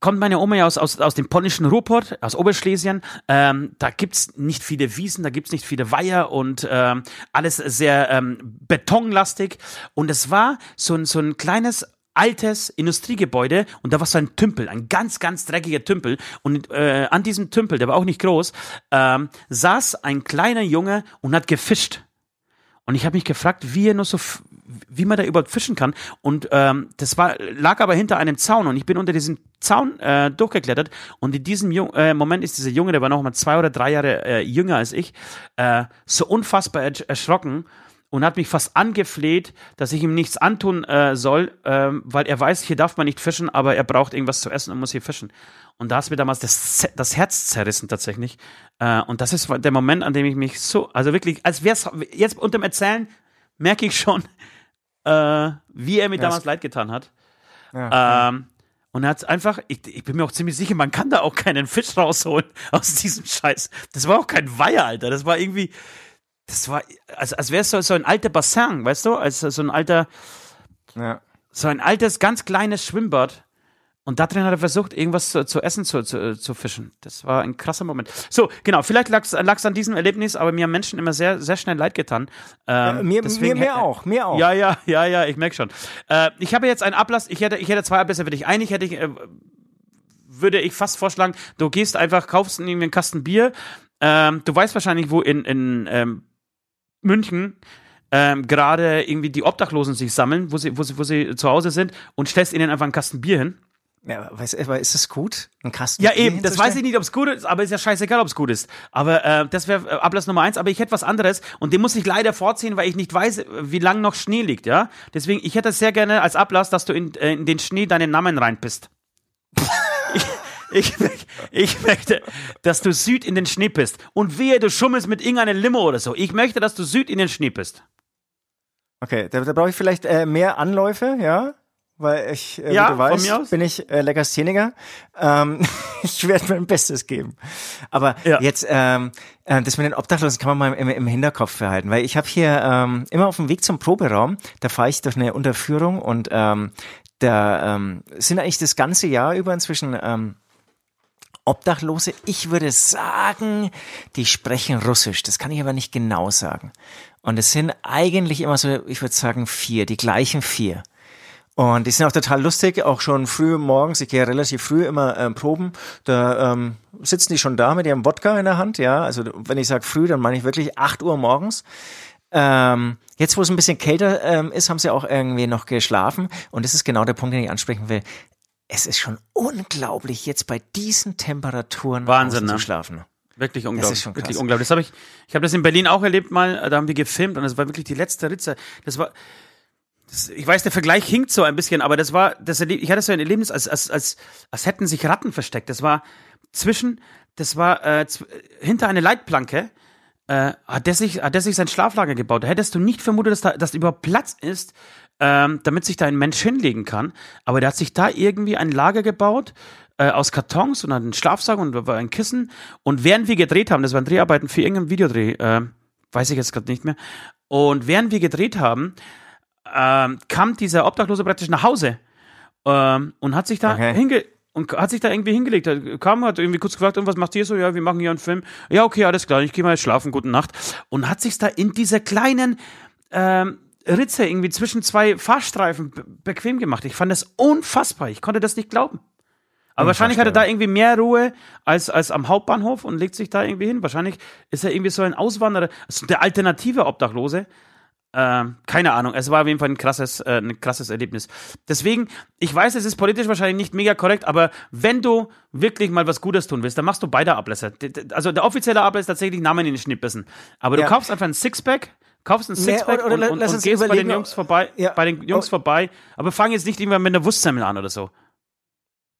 kommt meine Oma ja aus, aus, aus dem polnischen Ruhrpott, aus Oberschlesien. Ähm, da gibt's nicht viele Wiesen, da gibt's nicht viele Weiher und ähm, alles sehr ähm, betonlastig. Und es war so ein, so ein kleines altes Industriegebäude und da war so ein Tümpel, ein ganz, ganz dreckiger Tümpel. Und äh, an diesem Tümpel, der war auch nicht groß, ähm, saß ein kleiner Junge und hat gefischt. Und ich habe mich gefragt, wie er nur so, wie man da überhaupt fischen kann. Und ähm, das war, lag aber hinter einem Zaun und ich bin unter diesem Zaun äh, durchgeklettert. Und in diesem Jung, äh, Moment ist dieser Junge, der war noch mal zwei oder drei Jahre äh, jünger als ich, äh, so unfassbar erschrocken und hat mich fast angefleht, dass ich ihm nichts antun äh, soll, ähm, weil er weiß, hier darf man nicht fischen, aber er braucht irgendwas zu essen und muss hier fischen. Und da ist mir damals das, das Herz zerrissen tatsächlich. Äh, und das ist der Moment, an dem ich mich so, also wirklich, als wäre es jetzt unter dem Erzählen, merke ich schon, äh, wie er mir ja, damals leid getan hat. Ja, ähm, und er hat einfach, ich, ich, bin mir auch ziemlich sicher, man kann da auch keinen Fisch rausholen aus diesem Scheiß. Das war auch kein Weiher, Alter. Das war irgendwie, das war, als, als wäre es so, so ein alter Bassin, weißt du? Als so ein alter, ja. so ein altes, ganz kleines Schwimmbad. Und da drin hat er versucht, irgendwas zu, zu essen zu, zu, zu, fischen. Das war ein krasser Moment. So, genau, vielleicht lag es an diesem Erlebnis, aber mir haben Menschen immer sehr, sehr schnell leid getan. Ähm, ja, mir, deswegen, mir, mir auch, mir auch. Ja, ja, ja, ja, ich merke schon. Äh, ich habe jetzt einen Ablass, ich hätte, ich hätte zwei Ablässe für dich. Eigentlich hätte ich, äh, würde ich fast vorschlagen, du gehst einfach, kaufst irgendwie einen Kasten Bier. Ähm, du weißt wahrscheinlich, wo in, in ähm, München ähm, gerade irgendwie die Obdachlosen sich sammeln, wo sie, wo, sie, wo sie zu Hause sind und stellst ihnen einfach einen Kasten Bier hin. Ja, weiß, ist es gut? Ein Kasten Ja, Bier eben, das weiß ich nicht, ob es gut ist, aber ist ja scheißegal, ob es gut ist. Aber äh, das wäre äh, Ablass Nummer eins, aber ich hätte was anderes und den muss ich leider vorziehen, weil ich nicht weiß, wie lang noch Schnee liegt, ja? Deswegen, ich hätte sehr gerne als Ablass, dass du in, äh, in den Schnee deinen Namen reinpisst. Ich, ich, möchte, dass du Süd in den Schnee bist. Und wehe, du schummelst mit irgendeinem Limo oder so. Ich möchte, dass du Süd in den Schnee bist. Okay, da, da brauche ich vielleicht äh, mehr Anläufe, ja? Weil ich, äh, ja, wie du weißt, bin ich äh, Legastheniker. Ähm, ich werde mein Bestes geben. Aber ja. jetzt, ähm, äh, das mit den Obdachlosen kann man mal im, im Hinterkopf verhalten. Weil ich habe hier ähm, immer auf dem Weg zum Proberaum, da fahre ich durch eine Unterführung und ähm, da ähm, sind eigentlich das ganze Jahr über inzwischen ähm, Obdachlose. Ich würde sagen, die sprechen Russisch. Das kann ich aber nicht genau sagen. Und es sind eigentlich immer so, ich würde sagen, vier, die gleichen vier. Und die sind auch total lustig, auch schon früh morgens, ich gehe relativ früh immer ähm, proben, da ähm, sitzen die schon da mit ihrem Wodka in der Hand, ja, also wenn ich sage früh, dann meine ich wirklich acht Uhr morgens. Ähm, jetzt, wo es ein bisschen kälter ähm, ist, haben sie auch irgendwie noch geschlafen und das ist genau der Punkt, den ich ansprechen will es ist schon unglaublich, jetzt bei diesen Temperaturen Wahnsinn, ne? zu schlafen. Wirklich unglaublich. Das ist schon krass. Wirklich unglaublich. Das habe ich, ich habe das in Berlin auch erlebt mal, da haben wir gefilmt und das war wirklich die letzte Ritze. Das war, das, ich weiß, der Vergleich hinkt so ein bisschen, aber das war, das Erleb ich hatte so ein Erlebnis, als, als, als, als hätten sich Ratten versteckt. Das war zwischen, das war äh, hinter eine Leitplanke, äh, hat der sich, hat der sich sein Schlaflager gebaut. Da hättest du nicht vermutet, dass da, dass da überhaupt Platz ist, ähm, damit sich da ein Mensch hinlegen kann. Aber der hat sich da irgendwie ein Lager gebaut äh, aus Kartons und einen Schlafsack und ein Kissen. Und während wir gedreht haben, das waren Dreharbeiten für irgendeinen Videodreh, äh, weiß ich jetzt gerade nicht mehr. Und während wir gedreht haben, äh, kam dieser Obdachlose praktisch nach Hause ähm, und hat sich da okay. hinge und hat sich da irgendwie hingelegt. Er kam, hat irgendwie kurz gefragt, und was macht ihr so? Ja, wir machen hier einen Film. Ja, okay, alles klar, ich gehe mal jetzt schlafen, gute Nacht. Und hat sich da in dieser kleinen ähm, Ritze irgendwie zwischen zwei Fahrstreifen bequem gemacht. Ich fand das unfassbar. Ich konnte das nicht glauben. Aber wahrscheinlich hat er da irgendwie mehr Ruhe als, als am Hauptbahnhof und legt sich da irgendwie hin. Wahrscheinlich ist er irgendwie so ein Auswanderer, also der alternative Obdachlose. Ähm, keine Ahnung, es war auf jeden Fall ein krasses, äh, ein krasses Erlebnis. Deswegen, ich weiß, es ist politisch wahrscheinlich nicht mega korrekt, aber wenn du wirklich mal was Gutes tun willst, dann machst du beide Ablässe. Also der offizielle Ablass ist tatsächlich Namen in den Schnittbissen. Aber du Ja. kaufst einfach ein Sixpack, kaufst ein Sixpack oder- oder und, und, und gehst bei den Jungs vorbei, ja. bei den Jungs Oh. vorbei, aber fang jetzt nicht irgendwann mit einer Wurstsemmel an oder so.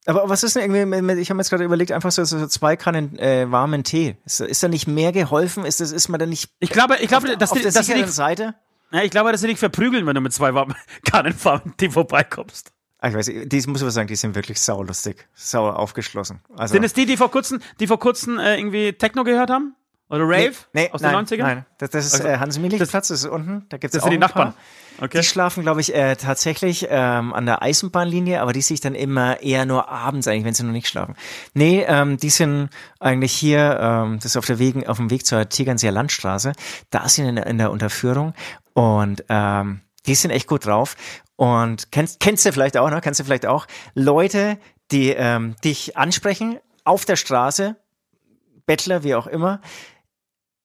Aber was ist denn irgendwie, ich habe mir jetzt gerade überlegt, einfach so, so zwei Kannen äh, warmen Tee. Ist, ist da nicht mehr geholfen? Ist, das, ist man da nicht Ich glaube, ich glaube, dass auf die, der dass sicheren Seite? ja, ich glaube, dass sie dich verprügeln, wenn du mit zwei warmen Kannenfarben die vorbeikommst. Ah, ich weiß, die muss ich sagen, die sind wirklich saulustig, sau aufgeschlossen. Also, Sind es die, die vor kurzem, die vor kurzem äh, irgendwie Techno gehört haben? Oder Rave? nee, aus nein, den 90ern? Nein, das, das ist Also, äh, Hans-Milich-Platz, das ist unten, da gibt's Das auch sind die Nachbarn. Okay. Die schlafen, glaube ich, äh, tatsächlich ähm, an der Eisenbahnlinie, aber die sehe ich dann immer eher nur abends eigentlich, wenn sie noch nicht schlafen. Nee, ähm, die sind eigentlich hier, ähm, das ist auf der Wegen, auf dem Weg zur Tegernseer Landstraße, da sind in, der- in der Unterführung und ähm, die sind echt gut drauf. Und kennst, kennst du vielleicht auch, ne? Kennst du vielleicht auch Leute, die ähm, dich ansprechen auf der Straße, Bettler, wie auch immer,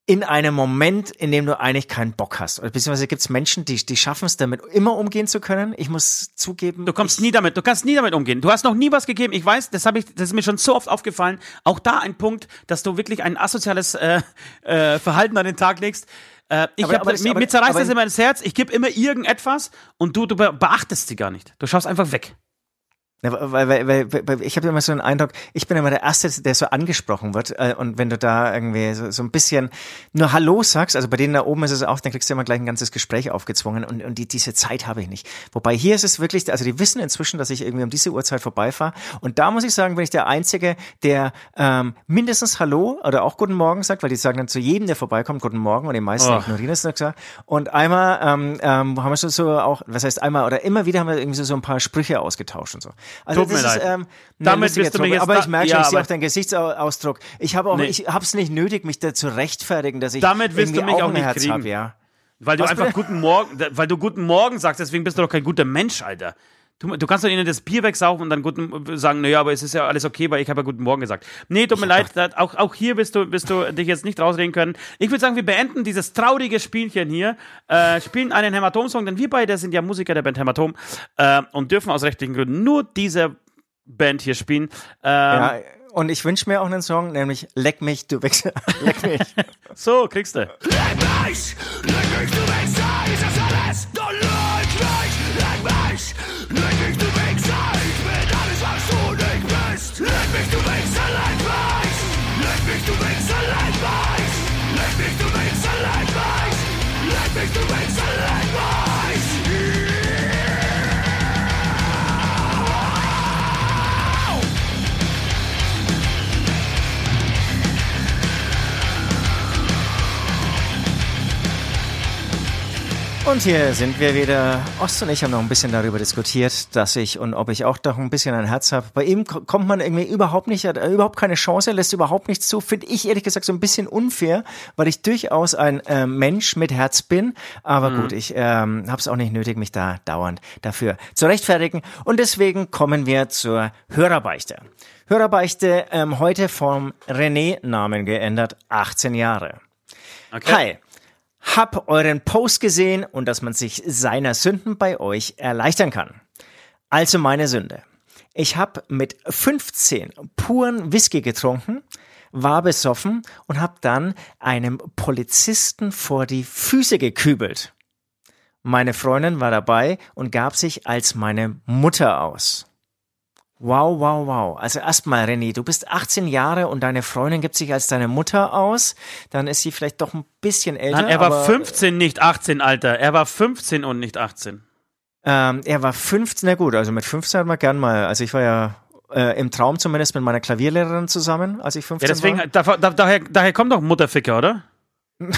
in einem Moment, in dem du eigentlich keinen Bock hast. Oder beziehungsweise gibt es Menschen, die, die schaffen es damit immer umgehen zu können. Ich muss zugeben. Du kommst nie damit, du kannst nie damit umgehen. Du hast noch nie was gegeben. Ich weiß, das habe ich, das ist mir schon so oft aufgefallen. Auch da ein Punkt, dass du wirklich ein asoziales äh, äh, Verhalten an den Tag legst. Äh, ich Aber- hab, aber mir, aber- mir zerreißt aber- das immer ins Herz. Ich gebe immer irgendetwas und du, du be- beachtest sie gar nicht. Du schaust einfach weg. Ja, weil, weil, weil, weil, ich habe immer so den Eindruck, ich bin immer der Erste, der so angesprochen wird. Äh, Und wenn du da irgendwie so, so ein bisschen nur Hallo sagst, also bei denen da oben ist es auch, dann kriegst du immer gleich ein ganzes Gespräch aufgezwungen und, und die, diese Zeit habe ich nicht. Wobei hier ist es wirklich, also die wissen inzwischen, dass ich irgendwie um diese Uhrzeit vorbeifahre. Und da muss ich sagen, bin ich der Einzige, der ähm, mindestens Hallo oder auch Guten Morgen sagt, weil die sagen dann zu jedem, der vorbeikommt, Guten Morgen und die meisten Oh. ignorieren es nicht gesagt. Und einmal ähm, ähm, haben wir so, so auch, was heißt einmal oder immer wieder haben wir irgendwie so, so ein paar Sprüche ausgetauscht und so. Also Tut mir das leid. ist, ähm, eine Damit wirst du mich Truppe. jetzt aber ich merke schon, ja, ich sehe auch deinen Gesichtsausdruck. Ich habe auch, Nee. ich habe es nicht nötig, mich da zu rechtfertigen, dass ich Damit wirst du mich auch nicht Herz kriegen. hab, ja. Weil du Was einfach bitte? guten Morgen, weil du guten Morgen sagst, deswegen bist du doch kein guter Mensch, Alter. Du, du kannst doch ihnen das Bier wegsaufen und dann guten sagen, naja, aber es ist ja alles okay, weil ich habe ja guten Morgen gesagt. Nee, tut mir leid, da- auch, auch hier wirst du, wirst du dich jetzt nicht rausreden können. Ich würde sagen, wir beenden dieses traurige Spielchen hier, äh, spielen einen Hämatom-Song, denn wir beide sind ja Musiker der Band Hämatom äh, und dürfen aus rechtlichen Gründen nur diese Band hier spielen. Ähm, ja. Und ich wünsche mir auch einen Song, nämlich Leck mich, du Wichser. Leck mich. So, kriegst du. Leck mich, leck mich, du Wichser, ist das alles? Mich, leck mich, leck mich, leck mich, Und hier sind wir wieder. Ost und ich haben noch ein bisschen darüber diskutiert, dass ich und ob ich auch doch ein bisschen ein Herz habe. Bei ihm ko- kommt man irgendwie überhaupt nicht, hat äh, überhaupt keine Chance, lässt überhaupt nichts zu. Finde ich ehrlich gesagt so ein bisschen unfair, weil ich durchaus ein äh, Mensch mit Herz bin. Aber gut, ich ähm, habe es auch nicht nötig, mich da dauernd dafür zu rechtfertigen. Und deswegen kommen wir zur Hörerbeichte. Hörerbeichte ähm, heute vom René-Namen geändert, 18 Jahre. Okay. Hi. Hab euren Post gesehen und dass man sich seiner Sünden bei euch erleichtern kann. Also meine Sünde. Ich habe mit 15 puren Whisky getrunken, war besoffen und habe dann einem Polizisten vor die Füße gekübelt. Meine Freundin war dabei und gab sich als meine Mutter aus. Wow, wow, wow. Also erstmal, René, du bist 18 Jahre und deine Freundin gibt sich als deine Mutter aus. Dann ist sie vielleicht doch ein bisschen älter. Nein, er war aber, 15, nicht 18, Alter. Er war 15 und nicht 18. Ähm, er war 15, na gut, also mit 15 hat man gern mal. Also ich war ja äh, im Traum zumindest mit meiner Klavierlehrerin zusammen, als ich 15 Ja, deswegen, war. da, da, daher, daher kommt doch Mutterficker, oder?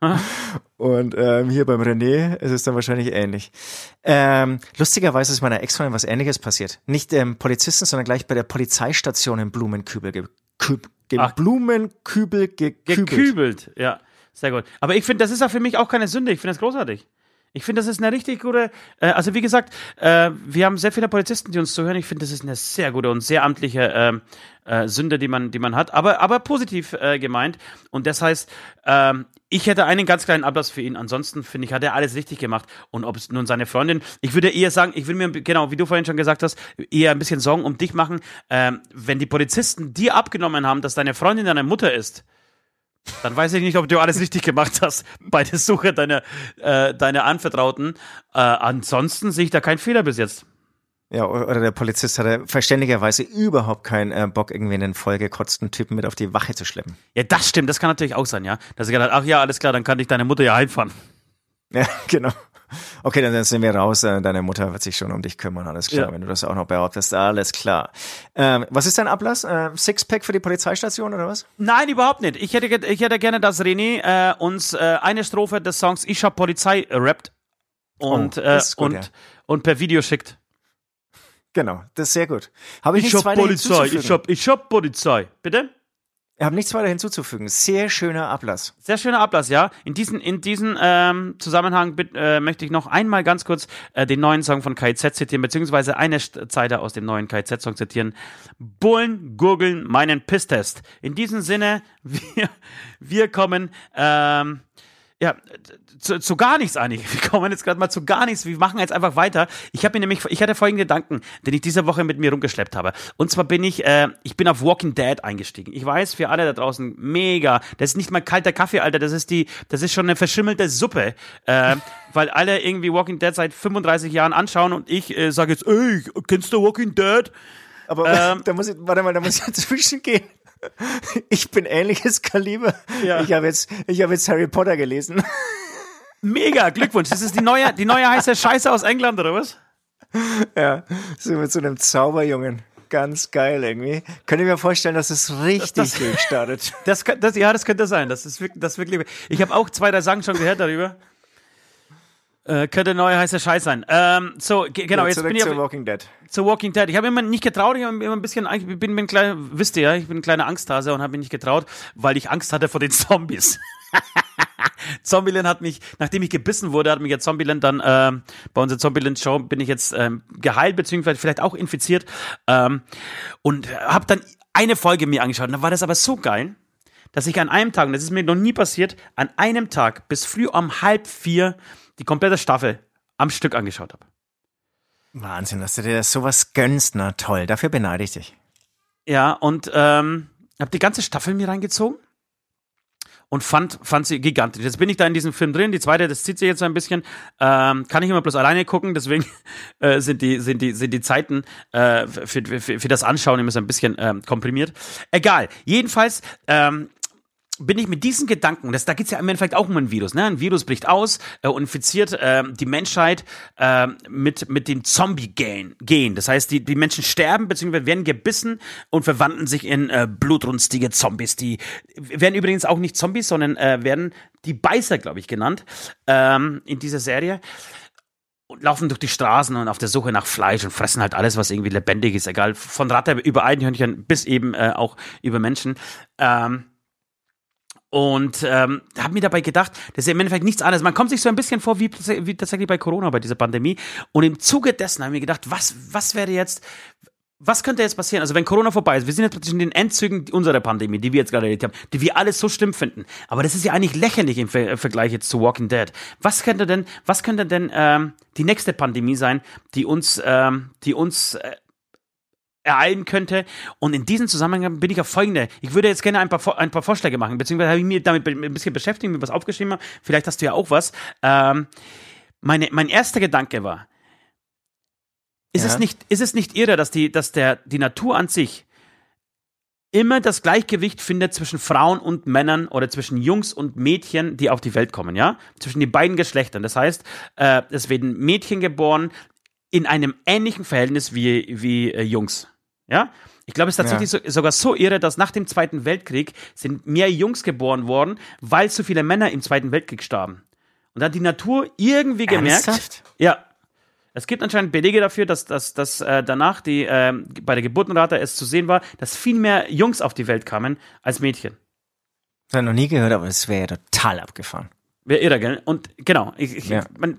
Und ähm, hier beim René ist es dann wahrscheinlich ähnlich. Ähm, lustigerweise ist meiner Ex-Freundin was ähnliches passiert. Nicht ähm, Polizisten, sondern gleich bei der Polizeistation in Blumenkübel. Ge Küb ge Ach. Blumenkübel gekübelt. Gekübelt, ja. Sehr gut. Aber ich finde, das ist ja für mich auch keine Sünde. Ich finde das großartig. Ich finde, das ist eine richtig gute, äh, also wie gesagt, äh, wir haben sehr viele Polizisten, die uns zuhören. Ich finde, das ist eine sehr gute und sehr amtliche ähm, äh, Sünde, die man, die man hat, aber, aber positiv äh, gemeint. Und das heißt, ähm, ich hätte einen ganz kleinen Ablass für ihn. Ansonsten finde ich, hat er alles richtig gemacht. Und ob es nun seine Freundin, ich würde eher sagen, ich würde mir, genau, wie du vorhin schon gesagt hast, eher ein bisschen Sorgen um dich machen. Ähm, wenn die Polizisten dir abgenommen haben, dass deine Freundin deine Mutter ist, dann weiß ich nicht, ob du alles richtig gemacht hast bei der Suche deiner, äh, deiner Anvertrauten. Äh, ansonsten sehe ich da keinen Fehler bis jetzt. Ja, oder der Polizist hatte verständlicherweise überhaupt keinen äh, Bock, irgendwie einen vollgekotzten Typen mit auf die Wache zu schleppen. Ja, das stimmt, das kann natürlich auch sein, ja. Dass er gedacht ach ja, alles klar, dann kann ich deine Mutter ja heimfahren. Ja, genau. Okay, dann sind wir raus. Äh, deine Mutter wird sich schon um dich kümmern, alles klar. Ja. Wenn du das auch noch behauptest, alles klar. Ähm, was ist dein Ablass? Äh, Sixpack für die Polizeistation oder was? Nein, überhaupt nicht. Ich hätte, ich hätte gerne, dass René äh, uns äh, eine Strophe des Songs Ich hab Polizei rappt und, oh, gut, und, ja. und per Video schickt. Genau, das ist sehr gut. Habe ich ich hab Polizei, ich hab, ich hab Polizei. Bitte? Ich habe nichts weiter hinzuzufügen. Sehr schöner Ablass. Sehr schöner Ablass, ja. In diesem in diesen ähm, Zusammenhang äh, möchte ich noch einmal ganz kurz äh, den neuen Song von KZ zitieren, beziehungsweise eine Zeile aus dem neuen KZ-Song zitieren. Bullen gurgeln meinen Pisstest. In diesem Sinne, wir, wir kommen ähm, ja, zu, zu gar nichts eigentlich. Wir kommen jetzt gerade mal zu gar nichts. Wir machen jetzt einfach weiter. Ich habe mir nämlich, ich hatte folgenden Gedanken, den ich diese Woche mit mir rumgeschleppt habe. Und zwar bin ich, äh, ich bin auf Walking Dead eingestiegen. Ich weiß, für alle da draußen, mega. Das ist nicht mal kalter Kaffee, Alter. Das ist die, das ist schon eine verschimmelte Suppe. Äh, weil alle irgendwie Walking Dead seit 35 Jahren anschauen und ich äh, sage jetzt, ey, kennst du Walking Dead? Aber ähm, da muss ich, warte mal, da muss ich dazwischen gehen. Ich bin ähnliches Kaliber. Ja. Ich habe jetzt, ich habe jetzt Harry Potter gelesen. Mega, Glückwunsch. Das ist die neue, die neue heiße Scheiße aus England, oder was? Ja, so mit so einem Zauberjungen. Ganz geil irgendwie. Könnt ihr mir vorstellen, dass es richtig das, das, durchstartet? Das, das, ja, das könnte sein. Das ist wirklich, das wirklich. Ich habe auch zwei, drei Sachen schon gehört darüber. Äh, könnte neue heiße Scheiß sein. Ähm, so, genau, ja, jetzt bin ich zu Walking Dead. Zu Walking Dead. Ich habe immer nicht getraut, ich habe immer ein bisschen, ich bin, bin klein, wisst ihr ja, ich bin ein kleiner Angsthase und habe mich nicht getraut, weil ich Angst hatte vor den Zombies. Zombieland hat mich, nachdem ich gebissen wurde, hat mich jetzt Zombieland dann, äh, bei unserer Zombieland-Show bin ich jetzt ähm, geheilt, beziehungsweise vielleicht auch infiziert ähm, und habe dann eine Folge mir angeschaut. Und dann war das aber so geil, dass ich an einem Tag, und das ist mir noch nie passiert, an einem Tag bis früh um halb vier die komplette Staffel am Stück angeschaut habe. Wahnsinn, dass du dir das sowas gönnst, na toll, dafür beneide ich dich. Ja, und ähm, habe die ganze Staffel mir reingezogen und fand, fand sie gigantisch. Jetzt bin ich da in diesem Film drin. Die zweite, das zieht sich jetzt so ein bisschen. Ähm, kann ich immer bloß alleine gucken, deswegen äh, sind, die, sind, die, sind die Zeiten äh, für, für, für das Anschauen immer so ein bisschen ähm, komprimiert. Egal. Jedenfalls ähm, bin ich mit diesen Gedanken, das, da geht es ja im Endeffekt auch um ein Virus, ne? Ein Virus bricht aus äh, und infiziert äh, die Menschheit äh, mit, mit dem Zombie-Gen. Gen. Das heißt, die, die Menschen sterben bzw. werden gebissen und verwandeln sich in äh, blutrünstige Zombies. Die werden übrigens auch nicht Zombies, sondern äh, werden die Beißer, glaube ich, genannt ähm, in dieser Serie und laufen durch die Straßen und auf der Suche nach Fleisch und fressen halt alles, was irgendwie lebendig ist, egal von Ratte über Eidenhörnchen bis eben äh, auch über Menschen. Ähm, und ähm, habe mir dabei gedacht, das ist im Endeffekt nichts anderes. Man kommt sich so ein bisschen vor wie, wie tatsächlich bei Corona, bei dieser Pandemie. Und im Zuge dessen habe ich mir gedacht, was, was wäre jetzt, was könnte jetzt passieren? Also wenn Corona vorbei ist, wir sind jetzt praktisch in den Endzügen unserer Pandemie, die wir jetzt gerade erlebt haben, die wir alles so schlimm finden. Aber das ist ja eigentlich lächerlich im Ver Vergleich jetzt zu Walking Dead. Was könnte denn, was könnte denn ähm, die nächste Pandemie sein, die uns, ähm, die uns äh, ereilen könnte. Und in diesem Zusammenhang bin ich auf folgende. Ich würde jetzt gerne ein paar, ein paar Vorschläge machen, beziehungsweise habe ich mich damit ein bisschen beschäftigt, mir was aufgeschrieben. Vielleicht hast du ja auch was. Ähm, meine, mein erster Gedanke war, ist, ja. es nicht, ist es nicht irre, dass, die, dass der, die Natur an sich immer das Gleichgewicht findet zwischen Frauen und Männern oder zwischen Jungs und Mädchen, die auf die Welt kommen, ja? Zwischen den beiden Geschlechtern. Das heißt, äh, es werden Mädchen geboren in einem ähnlichen Verhältnis wie, wie äh, Jungs. Ja? Ich glaube, es ist tatsächlich ja. so, sogar so irre, dass nach dem Zweiten Weltkrieg sind mehr Jungs geboren worden, weil so viele Männer im Zweiten Weltkrieg starben. Und dann hat die Natur irgendwie gemerkt. Ernsthaft? Ja. Es gibt anscheinend Belege dafür, dass, dass, dass äh, danach die, äh, bei der Geburtenrate es zu sehen war, dass viel mehr Jungs auf die Welt kamen als Mädchen. Das habe ich noch nie gehört, aber es wäre ja total abgefahren. Wäre irre, gell? Und genau, ich, ich, Ja. man,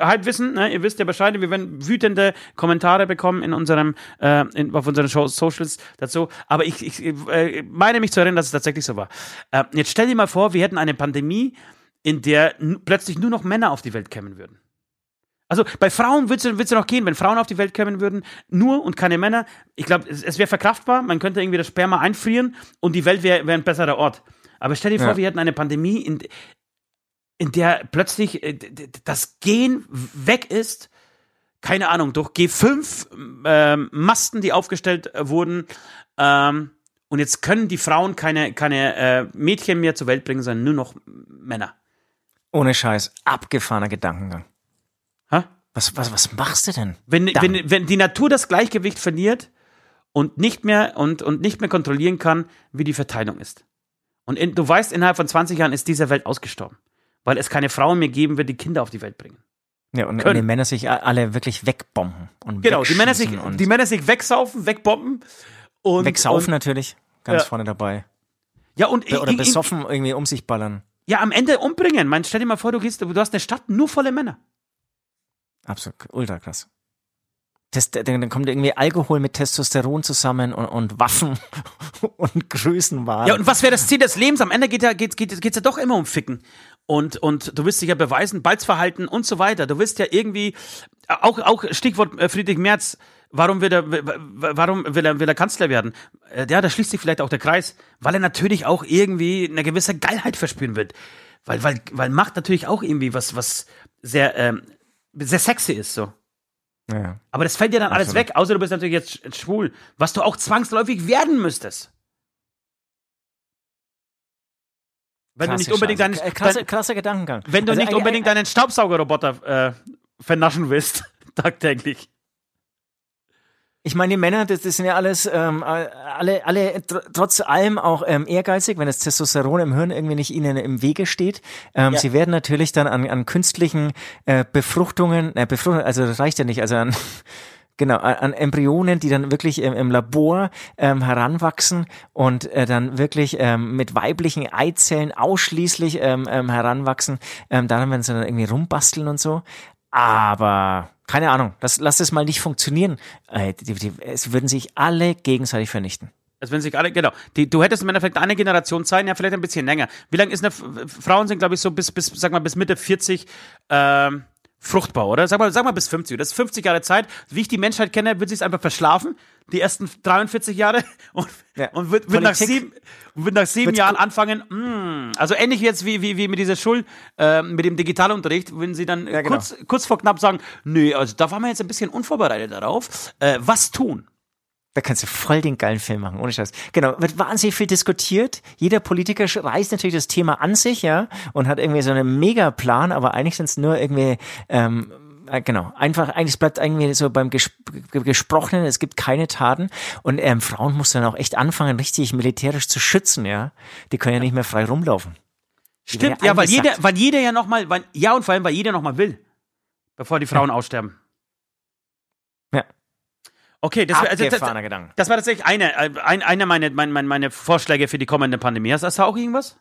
halt wissen, ne, ihr wisst ja Bescheid, wir werden wütende Kommentare bekommen in unserem, äh, in, auf unseren Show, Socials dazu. Aber ich, ich äh, meine mich zu erinnern, dass es tatsächlich so war. Äh, jetzt stell dir mal vor, wir hätten eine Pandemie, in der plötzlich nur noch Männer auf die Welt kämen würden. Also bei Frauen würde es ja noch gehen, wenn Frauen auf die Welt kommen würden, nur und keine Männer. Ich glaube, es, es wäre verkraftbar, man könnte irgendwie das Sperma einfrieren und die Welt wäre wär ein besserer Ort. Aber stell dir vor, Ja. wir hätten eine Pandemie, in, in der plötzlich äh, das Gen weg ist, keine Ahnung, durch G5 ähm, Masten, die aufgestellt äh, wurden. Ähm, und jetzt können die Frauen keine, keine äh, Mädchen mehr zur Welt bringen, sondern nur noch Männer. Ohne Scheiß. Abgefahrener Gedankengang. Ha? Was, was, was machst du denn? Wenn, Dann. wenn, wenn die Natur das Gleichgewicht verliert und nicht mehr und, und nicht mehr kontrollieren kann, wie die Verteilung ist. Und in, du weißt, innerhalb von 20 Jahren ist diese Welt ausgestorben. Weil es keine Frauen mehr geben wird, die Kinder auf die Welt bringen. Ja, und, und die Männer sich alle wirklich wegbomben. Und Genau, die Männer, sich, die Männer sich wegsaufen, wegbomben. Und, wegsaufen Und, natürlich. Ganz Ja. vorne dabei. ja, und Oder in- besoffen irgendwie um sich ballern. Ja, am Ende umbringen. Man, stell dir mal vor, du gehst, du hast eine Stadt nur volle Männer. Absolut, ultra krass. Das, dann, dann kommt irgendwie Alkohol mit Testosteron zusammen und, und Waffen und Größenwahn. Ja, und was wäre das Ziel des Lebens? Am Ende geht ja, geht, geht, geht's ja doch immer um Ficken. Und, und du willst dich ja beweisen, Balzverhalten und so weiter. Du willst ja irgendwie, auch, auch Stichwort äh, Friedrich Merz, warum will er, warum will er, will er Kanzler werden? Äh, Ja, da schließt sich vielleicht auch der Kreis, weil er natürlich auch irgendwie eine gewisse Geilheit verspüren wird. Weil, weil, weil Macht natürlich auch irgendwie was, was sehr, ähm, sehr sexy ist, so. ja. Aber das fällt dir dann alles Absolut. weg, außer du bist natürlich jetzt sch- schwul, was du auch zwangsläufig werden müsstest. Wenn du Krasse nicht unbedingt Scheiße. deinen, krasser, dein, krasser Gedankengang. wenn du Also, nicht äh, unbedingt äh, deinen Staubsaugerroboter äh, vernaschen willst, tagtäglich. Ich meine, die Männer, das, das sind ja alles, ähm, alle, alle tr trotz allem auch ähm, ehrgeizig, wenn das Testosteron im Hirn irgendwie nicht ihnen im Wege steht. Ähm, Ja. Sie werden natürlich dann an, an künstlichen äh, Befruchtungen, äh, Befruchtungen, also das reicht ja nicht, also an Genau, an Embryonen, die dann wirklich ähm, im Labor ähm, heranwachsen und äh, dann wirklich ähm, mit weiblichen Eizellen ausschließlich ähm, ähm, heranwachsen. Ähm, daran werden sie dann irgendwie rumbasteln und so. Aber keine Ahnung, das, lass das mal nicht funktionieren. Äh, die, die, es würden sich alle gegenseitig vernichten. Also wenn sich alle, genau. Die, du hättest im Endeffekt eine Generation Zeit, ja, vielleicht ein bisschen länger. Wie lange ist eine, Frauen sind, glaube ich, so bis, bis, sag mal, bis Mitte 40, ähm, fruchtbar, oder? Sag mal, sag mal bis 50. Das ist 50 Jahre Zeit. Wie ich die Menschheit kenne, wird sie es einfach verschlafen, die ersten 43 Jahre, und, Ja. und wird, wird, nach sieben, wird nach sieben Jahren anfangen, mm, also ähnlich jetzt wie, wie, wie mit dieser Schul, äh, mit dem Digitalunterricht, wenn sie dann Ja, genau. kurz, kurz vor knapp sagen, nö, also da waren wir jetzt ein bisschen unvorbereitet darauf. Äh, was tun? Da kannst du voll den geilen Film machen, ohne Scheiß. Genau, wird wahnsinnig viel diskutiert. Jeder Politiker reißt natürlich das Thema an sich, ja, und hat irgendwie so einen Megaplan, aber eigentlich sind es nur irgendwie, ähm, äh, genau, einfach, eigentlich bleibt irgendwie so beim Ges Gesprochenen, es gibt keine Taten. Und ähm, Frauen muss dann auch echt anfangen, richtig militärisch zu schützen, ja. Die können ja nicht mehr frei rumlaufen. Die Stimmt, ja, weil angesackt. jeder, weil jeder ja nochmal, ja und vor allem, weil jeder nochmal will, bevor die Frauen aussterben. Okay, das, also, das, das war tatsächlich eine, äh, ein, einer meiner meine, meine, meine Vorschläge für die kommende Pandemie. Hast, hast du auch irgendwas?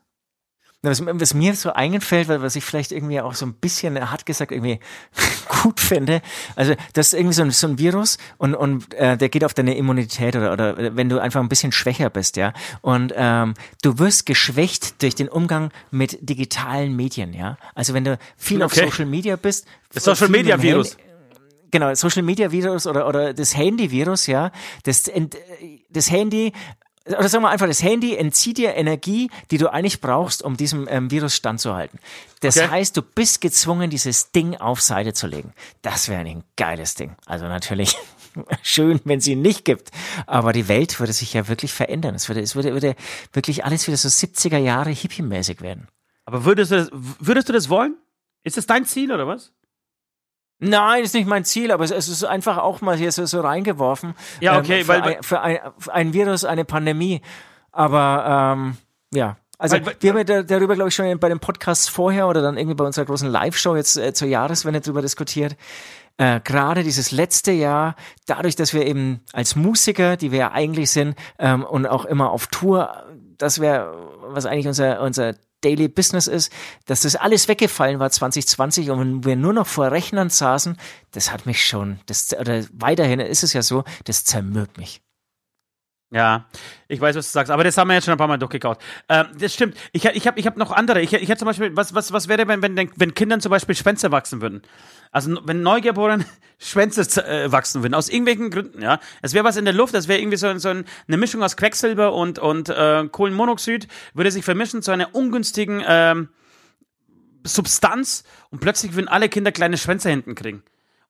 Was, was mir so eingefällt, was ich vielleicht irgendwie auch so ein bisschen, er hat gesagt, irgendwie gut finde. Also das ist irgendwie so ein, so ein Virus und, und äh, der geht auf deine Immunität oder, oder wenn du einfach ein bisschen schwächer bist, ja. Und ähm, du wirst geschwächt durch den Umgang mit digitalen Medien, ja. Also wenn du viel auf Okay. Social Media bist. Das Social Media Virus. Handy- Genau, Social Media Virus oder, oder das Handy Virus, ja. Das, das Handy oder sagen wir einfach, das Handy entzieht dir Energie, die du eigentlich brauchst, um diesem ähm, Virus standzuhalten. Das Okay. heißt, du bist gezwungen, dieses Ding auf Seite zu legen. Das wäre ein geiles Ding. Also natürlich schön, wenn es ihn nicht gibt. Aber die Welt würde sich ja wirklich verändern. Es würde, es würde, würde wirklich alles wieder so 70er Jahre hippie-mäßig werden. Aber würdest du das, würdest du das wollen? Ist das dein Ziel oder was? Nein, ist nicht mein Ziel, aber es, es ist einfach auch mal hier so, so reingeworfen. Ja, okay, ähm, für, weil- ein, für, ein, für ein Virus, eine Pandemie. Aber ähm, ja. Also Weil- wir haben ja da- darüber, glaube ich, schon bei den Podcasts vorher oder dann irgendwie bei unserer großen Live-Show jetzt äh, zur Jahreswende drüber diskutiert. Äh, Gerade dieses letzte Jahr, dadurch, dass wir eben als Musiker, die wir ja eigentlich sind, ähm, und auch immer auf Tour, das wäre, was eigentlich unser, unser Daily Business ist, dass das alles weggefallen war 2020 und wir nur noch vor Rechnern saßen, das hat mich schon, das, oder weiterhin ist es ja so, das zermürbt mich. Ja, ich weiß, was du sagst, aber das haben wir jetzt schon ein paar Mal durchgekaut. Ähm, das stimmt. Ich, ich habe ich hab noch andere. Ich, ich hätte zum Beispiel, was, was, was wäre, wenn, wenn, wenn Kindern zum Beispiel Schwänze wachsen würden? Also, wenn Neugeborenen Schwänze äh, wachsen würden, aus irgendwelchen Gründen, ja. Es wäre was in der Luft, es wäre irgendwie so, so eine Mischung aus Quecksilber und, und äh, Kohlenmonoxid, würde sich vermischen zu einer ungünstigen ähm, Substanz und plötzlich würden alle Kinder kleine Schwänze hinten kriegen.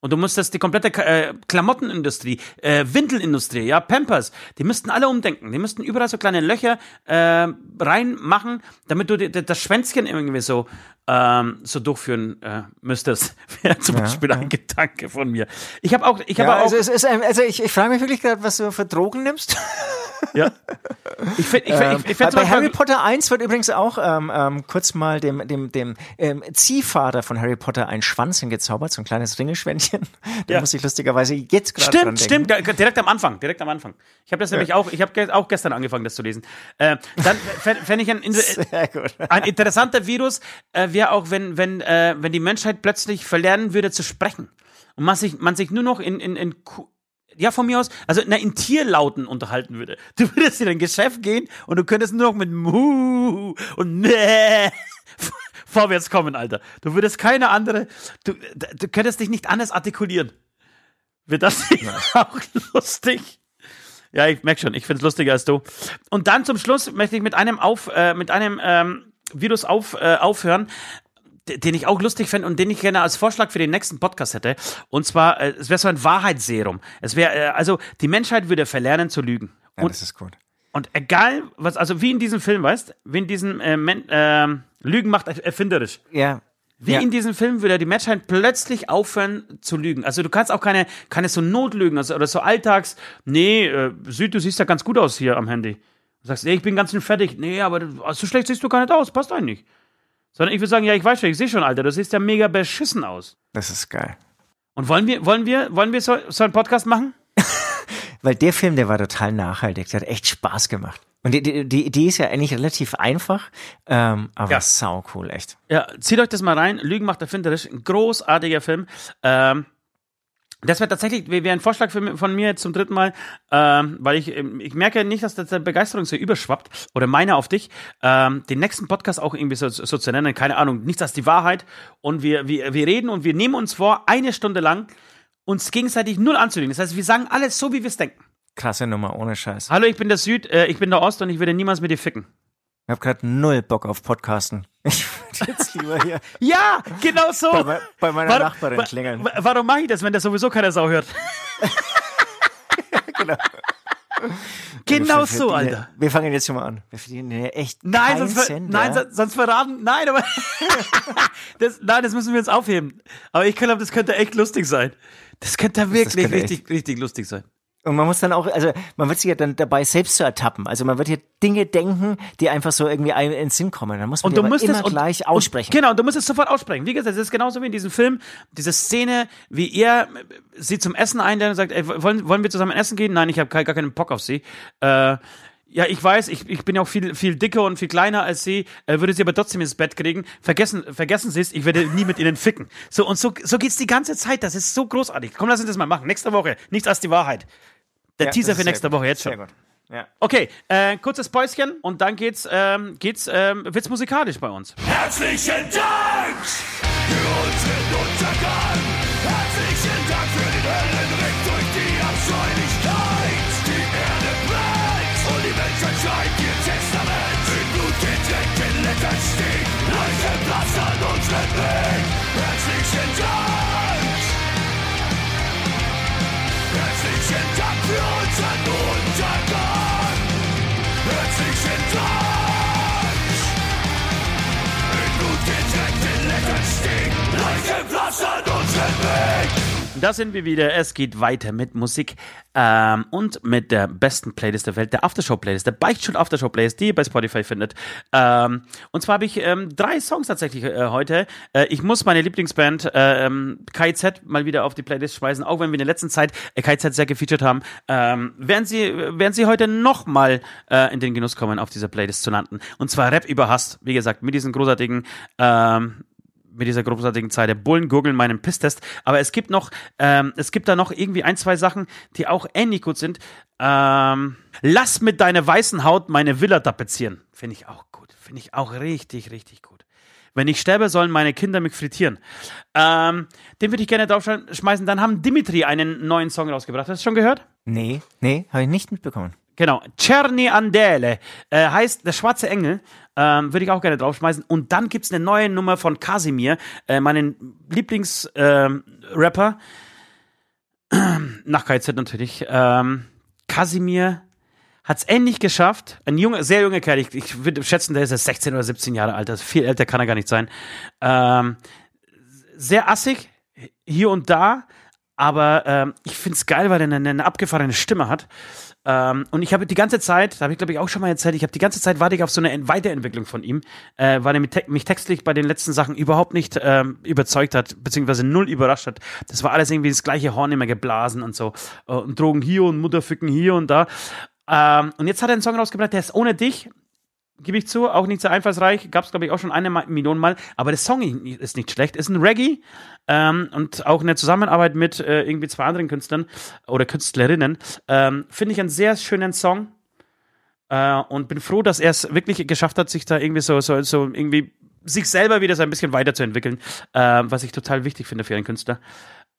Und du musstest die komplette äh, Klamottenindustrie, äh, Windelindustrie, ja, Pampers, die müssten alle umdenken. Die müssten überall so kleine Löcher äh, reinmachen, damit du die, das Schwänzchen irgendwie so, ähm, so durchführen äh, müsstest. Wäre zum ja, Beispiel ja. ein Gedanke von mir. Ich habe auch, ich habe ja, auch. Also, es ist, also ich, ich frage mich wirklich gerade, was du für Drogen nimmst. Ja. Ich find, ich, ähm, ich, ich bei Harry Potter 1 wird übrigens auch ähm, ähm, kurz mal dem, dem, dem ähm, Ziehvater von Harry Potter ein Schwanz hingezaubert, so ein kleines Ringelschwänzchen. Da ja. muss ich lustigerweise jetzt gerade Stimmt, stimmt, direkt am Anfang, direkt am Anfang. Ich habe das ja. nämlich auch, ich habe auch gestern angefangen, das zu lesen. Äh, dann fände ich ein, ein interessanter Virus, äh, wäre auch, wenn, wenn, äh, wenn die Menschheit plötzlich verlernen würde zu sprechen und man sich, man sich nur noch in, in, in ja, von mir aus, also na, in Tierlauten unterhalten würde. Du würdest in ein Geschäft gehen und du könntest nur noch mit Mu und Mäh vorwärts kommen, Alter. Du würdest keine andere, du, du könntest dich nicht anders artikulieren. Wird das nicht auch lustig? Ja, ich merke schon, ich finde es lustiger als du. Und dann zum Schluss möchte ich mit einem auf, äh, mit einem ähm, Virus auf, äh, aufhören, den ich auch lustig fände und den ich gerne als Vorschlag für den nächsten Podcast hätte. Und zwar, äh, es wäre so ein Wahrheitsserum. Es wäre, äh, also die Menschheit würde verlernen zu lügen. Ja, und, das ist gut. Und egal, was, also wie in diesem Film, weißt, wie in diesem äh, äh, Lügen macht erfinderisch. Ja. Wie ja. in diesem Film würde die Menschheit plötzlich aufhören zu lügen. Also du kannst auch keine, keine so Notlügen also, oder so Alltags, nee, äh, Süd, du siehst ja ganz gut aus hier am Handy. Du sagst, nee, ich bin ganz schön fertig. Nee, aber so schlecht siehst du gar nicht aus, passt eigentlich. Sondern ich würde sagen, ja, ich weiß schon, ich sehe schon, Alter, du siehst ja mega beschissen aus. Das ist geil. Und wollen wir, wollen wir, wollen wir so, so einen Podcast machen? Weil der Film, der war total nachhaltig, der hat echt Spaß gemacht. Und die, die, die Idee ist ja eigentlich relativ einfach, ähm, aber ja. sau cool, echt. Ja, zieht euch das mal rein. Lügen macht erfinderisch. Ein großartiger Film. Ähm, das wäre tatsächlich, wäre ein Vorschlag für, von mir jetzt zum dritten Mal, ähm, weil ich, ähm, ich merke nicht, dass die Begeisterung so überschwappt oder meine auf dich, ähm, den nächsten Podcast auch irgendwie so, so zu nennen, keine Ahnung, nichts als die Wahrheit. Und wir, wir, wir reden und wir nehmen uns vor, eine Stunde lang uns gegenseitig null anzulegen. Das heißt, wir sagen alles so, wie wir es denken. Krasse Nummer, ohne Scheiß. Hallo, ich bin der Süd, äh, ich bin der Ost und ich würde niemals mit dir ficken. Ich habe gerade null Bock auf Podcasten. Ich würde jetzt lieber hier. ja, genau so. Bei, bei meiner warum, Nachbarin klingeln. Warum mache ich das, wenn das sowieso keiner Sau hört? genau. Genau so, Alter. Wir fangen jetzt schon mal an. Wir verdienen ja echt nein, sonst, ver Cent, nein, ja? sonst verraten. Nein, aber das, nein, das müssen wir jetzt aufheben. Aber ich glaube, das könnte echt lustig sein. Das könnte wirklich das richtig, richtig lustig sein. Und man muss dann auch, also man wird sich ja dann dabei selbst zu ertappen. Also man wird hier Dinge denken, die einfach so irgendwie in den Sinn kommen. Dann muss man und du musst immer und, gleich aussprechen. Und, genau, und du musst es sofort aussprechen. Wie gesagt, es ist genauso wie in diesem Film, diese Szene, wie er sie zum Essen einlädt und sagt, ey, wollen, wollen wir zusammen essen gehen? Nein, ich habe gar keinen Bock auf sie. Äh, ja, ich weiß, ich, ich bin ja auch viel, viel dicker und viel kleiner als sie, äh, würde sie aber trotzdem ins Bett kriegen. Vergessen, vergessen Sie es, ich werde nie mit Ihnen ficken. So, und so, so geht's die ganze Zeit. Das ist so großartig. Komm, lass uns das mal machen. Nächste Woche. Nichts als die Wahrheit. Der ja, Teaser für nächste Woche, jetzt schon. Sehr gut. Ja. Okay, äh, kurzes Päuschen und dann geht's, ähm, geht's, ähm, wird's musikalisch bei uns. Herzlichen Dank für unseren Untergang. Herzlichen Dank für den Höllenritt durch die Abscheulichkeit. Die Erde brennt und die Menschheit schreibt ihr Testament. In Blut getränkten Lettern steht, Leichen Platz an unseren Weg. Herzlichen Dank. Für unseren Untergang. Herzlichen Dank. In Blut getränkten Lettern stehen, Leichen pflastern unseren Weg. Da sind wir wieder. Es geht weiter mit Musik ähm, und mit der besten Playlist der Welt, der Aftershow-Playlist, der Beichtstuhl Aftershow-Playlist, die ihr bei Spotify findet. Ähm, und zwar habe ich ähm, drei Songs tatsächlich äh, heute. Äh, ich muss meine Lieblingsband äh, KZ mal wieder auf die Playlist schmeißen, auch wenn wir in der letzten Zeit äh, KZ sehr gefeatured haben. Ähm, werden sie werden sie heute nochmal äh, in den Genuss kommen, auf dieser Playlist zu landen. Und zwar Rap über Hass, wie gesagt, mit diesen großartigen ähm, mit dieser großartigen Zeit. Der Bullen gurgeln meinen Pisstest. Aber es gibt noch, ähm, es gibt da noch irgendwie ein, zwei Sachen, die auch ähnlich gut sind. Ähm, lass mit deiner weißen Haut meine Villa tapezieren. Finde ich auch gut. Finde ich auch richtig, richtig gut. Wenn ich sterbe, sollen meine Kinder mich frittieren. Ähm, den würde ich gerne draufschmeißen. Dann haben Dimitri einen neuen Song rausgebracht. Hast du schon gehört? Nee, nee, habe ich nicht mitbekommen. Genau, Cerni Andele äh, heißt der schwarze Engel. Ähm, Würde ich auch gerne draufschmeißen. Und dann gibt es eine neue Nummer von Casimir, äh, meinen Lieblingsrapper. Ähm, nach KZ natürlich. Ähm, Casimir hat es endlich geschafft. Ein junger, sehr junger Kerl. Ich, ich würde schätzen, der ist jetzt 16 oder 17 Jahre alt. Also viel älter kann er gar nicht sein. Ähm, sehr assig, hier und da. Aber ähm, ich finde es geil, weil er eine, eine abgefahrene Stimme hat. Ähm, und ich habe die ganze Zeit, da habe ich glaube ich auch schon mal erzählt, ich habe die ganze Zeit warte ich auf so eine Weiterentwicklung von ihm, äh, weil er mich, te mich, textlich bei den letzten Sachen überhaupt nicht ähm, überzeugt hat, beziehungsweise null überrascht hat. Das war alles irgendwie das gleiche Horn immer geblasen und so. Äh, und Drogen hier und Mutterficken hier und da. Ähm, und jetzt hat er einen Song rausgebracht, der ist ohne dich gebe ich zu, auch nicht so einfallsreich. Gab es, glaube ich, auch schon eine Million Mal. Aber der Song ist nicht schlecht. Ist ein Reggae ähm, und auch eine Zusammenarbeit mit äh, irgendwie zwei anderen Künstlern oder Künstlerinnen. Ähm, Finde ich einen sehr schönen Song. Äh, und bin froh, dass er es wirklich geschafft hat, sich da irgendwie so, so, so irgendwie sich selber wieder so ein bisschen weiterzuentwickeln, äh, was ich total wichtig finde für einen Künstler.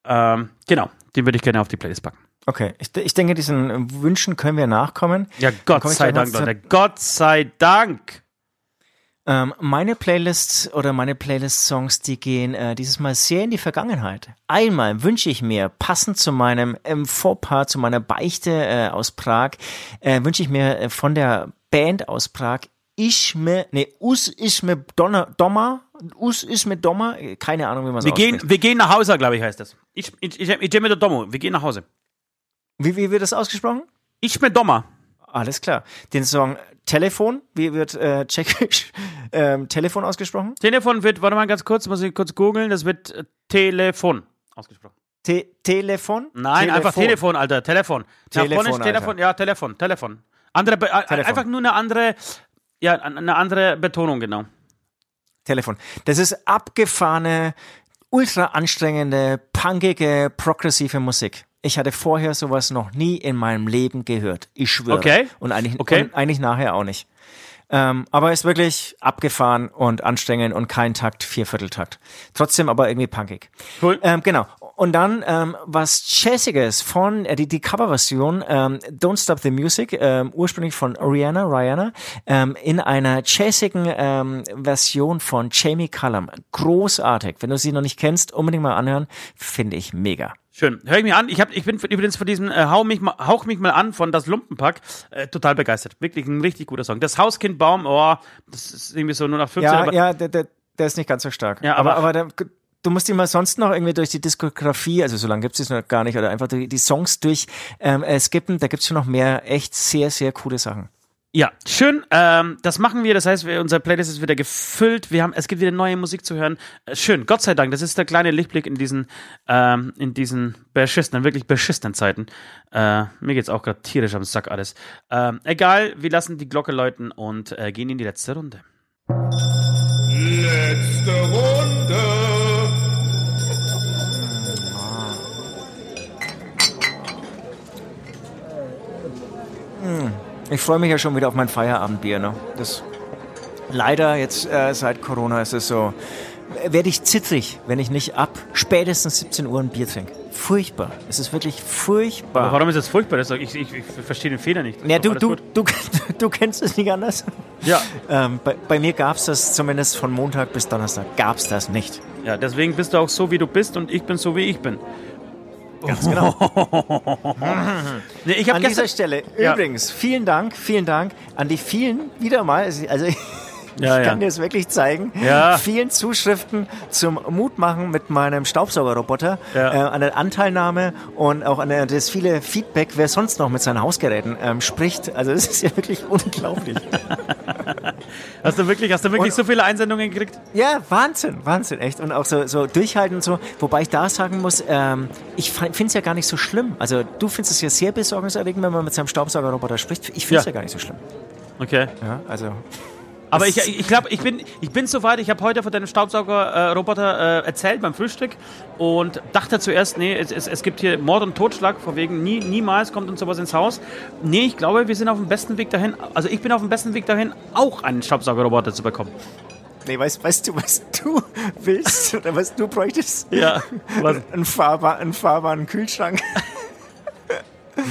Ähm, genau, den würde ich gerne auf die Playlist packen. Okay, ich, ich denke, diesen Wünschen können wir nachkommen. Ja, Gott sei Dank, Leute. Gott sei Dank. Ähm, meine Playlists oder meine Playlist-Songs, die gehen äh, dieses Mal sehr in die Vergangenheit. Einmal wünsche ich mir, passend zu meinem ähm, Vorpart, zu meiner Beichte äh, aus Prag, äh, wünsche ich mir äh, von der Band aus Prag ich me, nee, us ich me Donner, Dommer, us ich me Dommer, keine Ahnung, wie man es wir gehen, wir gehen nach Hause, glaube ich, heißt das. Ich, ich, ich, ich, ich mit der Dommer, wir gehen nach Hause. Wie, wie wird das ausgesprochen? Ich mit Dommer. Alles klar. Den Song Telefon, wie wird äh, tschechisch ähm, Telefon ausgesprochen? Telefon wird, warte mal ganz kurz, muss ich kurz googeln, das wird äh, Telefon ausgesprochen. Te Telefon? Nein, Telefon. einfach Telefon, Alter, Telefon. Telefon, Telefon, Telefon ja, Telefon, Telefon. Andere, äh, Telefon. einfach nur eine andere, ja, eine andere Betonung, genau. Telefon. Das ist abgefahrene, ultra anstrengende, punkige, progressive Musik. Ich hatte vorher sowas noch nie in meinem Leben gehört. Ich schwöre. Okay. Und eigentlich, Okay. und eigentlich nachher auch nicht. Ähm, aber ist wirklich abgefahren und anstrengend und kein Takt, Viervierteltakt. Trotzdem aber irgendwie punkig. Cool. Ähm, genau. Und dann ähm, was Jazziges von äh, die, die Coverversion ähm, Don't Stop the Music, ähm, ursprünglich von Rihanna, Rihanna, ähm, in einer jazzigen ähm, Version von Jamie Cullum. Großartig. Wenn du sie noch nicht kennst, unbedingt mal anhören. Finde ich mega. Schön. Hör ich mir an. Ich, hab, ich bin übrigens von diesem äh, Hau mich mal, Hauch mich mal an von das Lumpenpack äh, total begeistert. Wirklich ein richtig guter Song. Das Hauskind Baum, oh, das ist irgendwie so nur nach 15. Ja, ja, der, der, der ist nicht ganz so stark. Ja, aber, aber- aber der, du musst ihn mal sonst noch irgendwie durch die Diskografie, also so lange gibt es noch gar nicht, oder einfach die, die Songs durch ähm, äh, skippen, da gibt's schon noch mehr echt sehr, sehr coole Sachen. Ja, schön. Ähm, das machen wir. Das heißt, wir, unser Playlist ist wieder gefüllt. Wir haben, es gibt wieder neue Musik zu hören. Äh, schön. Gott sei Dank. Das ist der kleine Lichtblick in diesen, ähm, in diesen beschissenen, wirklich beschissenen Zeiten. Äh, mir geht's auch gerade tierisch am Sack alles. Ähm, egal. Wir lassen die Glocke läuten und äh, gehen in die letzte Runde. Letzte Runde. Ich freue mich ja schon wieder auf mein Feierabendbier. Ne? Das leider jetzt äh, seit Corona ist es so, werde ich zittrig, wenn ich nicht ab spätestens 17 Uhr ein Bier trinke. Furchtbar. Es ist wirklich furchtbar. Aber warum ist das furchtbar? Das, ich, ich, ich verstehe den Fehler nicht. Das Ja, du, du, du, du kennst es nicht anders. Ja, Ähm, bei, bei mir gab es das zumindest von Montag bis Donnerstag. Gab es das nicht. ja, deswegen bist du auch so, wie du bist und ich bin so, wie ich bin. Ganz genau. Nee, ich habe An dieser Stelle Ja. übrigens vielen Dank, vielen Dank an die vielen wieder mal. Also Ja, ich kann dir das wirklich zeigen. Vielen Zuschriften zum Mutmachen mit meinem Staubsaugerroboter, äh, an der Anteilnahme und auch an der, das viele Feedback, wer sonst noch mit seinen Hausgeräten ähm, spricht. Also das ist ja wirklich unglaublich. Hast du wirklich, hast du wirklich Und- so viele Einsendungen gekriegt? Ja, Wahnsinn, Wahnsinn, echt. Und auch so, so durchhalten und so. Wobei ich da sagen muss, ähm, ich finde es ja gar nicht so schlimm. Also du findest es ja sehr besorgniserregend, wenn man mit seinem Staubsaugerroboter spricht. Ich finde es Ja. ja. gar nicht so schlimm. Okay. Ja, also Aber ich, ich glaube, ich bin, ich bin soweit. Ich habe heute von deinem Staubsaugerroboter äh, erzählt beim Frühstück und dachte zuerst, nee, es, es, es gibt hier Mord und Totschlag, von wegen nie, niemals kommt uns sowas ins Haus. Nee, ich glaube, wir sind auf dem besten Weg dahin. Also ich bin auf dem besten Weg dahin, auch einen Staubsaugerroboter zu bekommen. Nee, weißt, weißt du, was du willst oder was du bräuchtest? Ja. Was? Ein, fahrbar, einen fahrbaren Kühlschrank.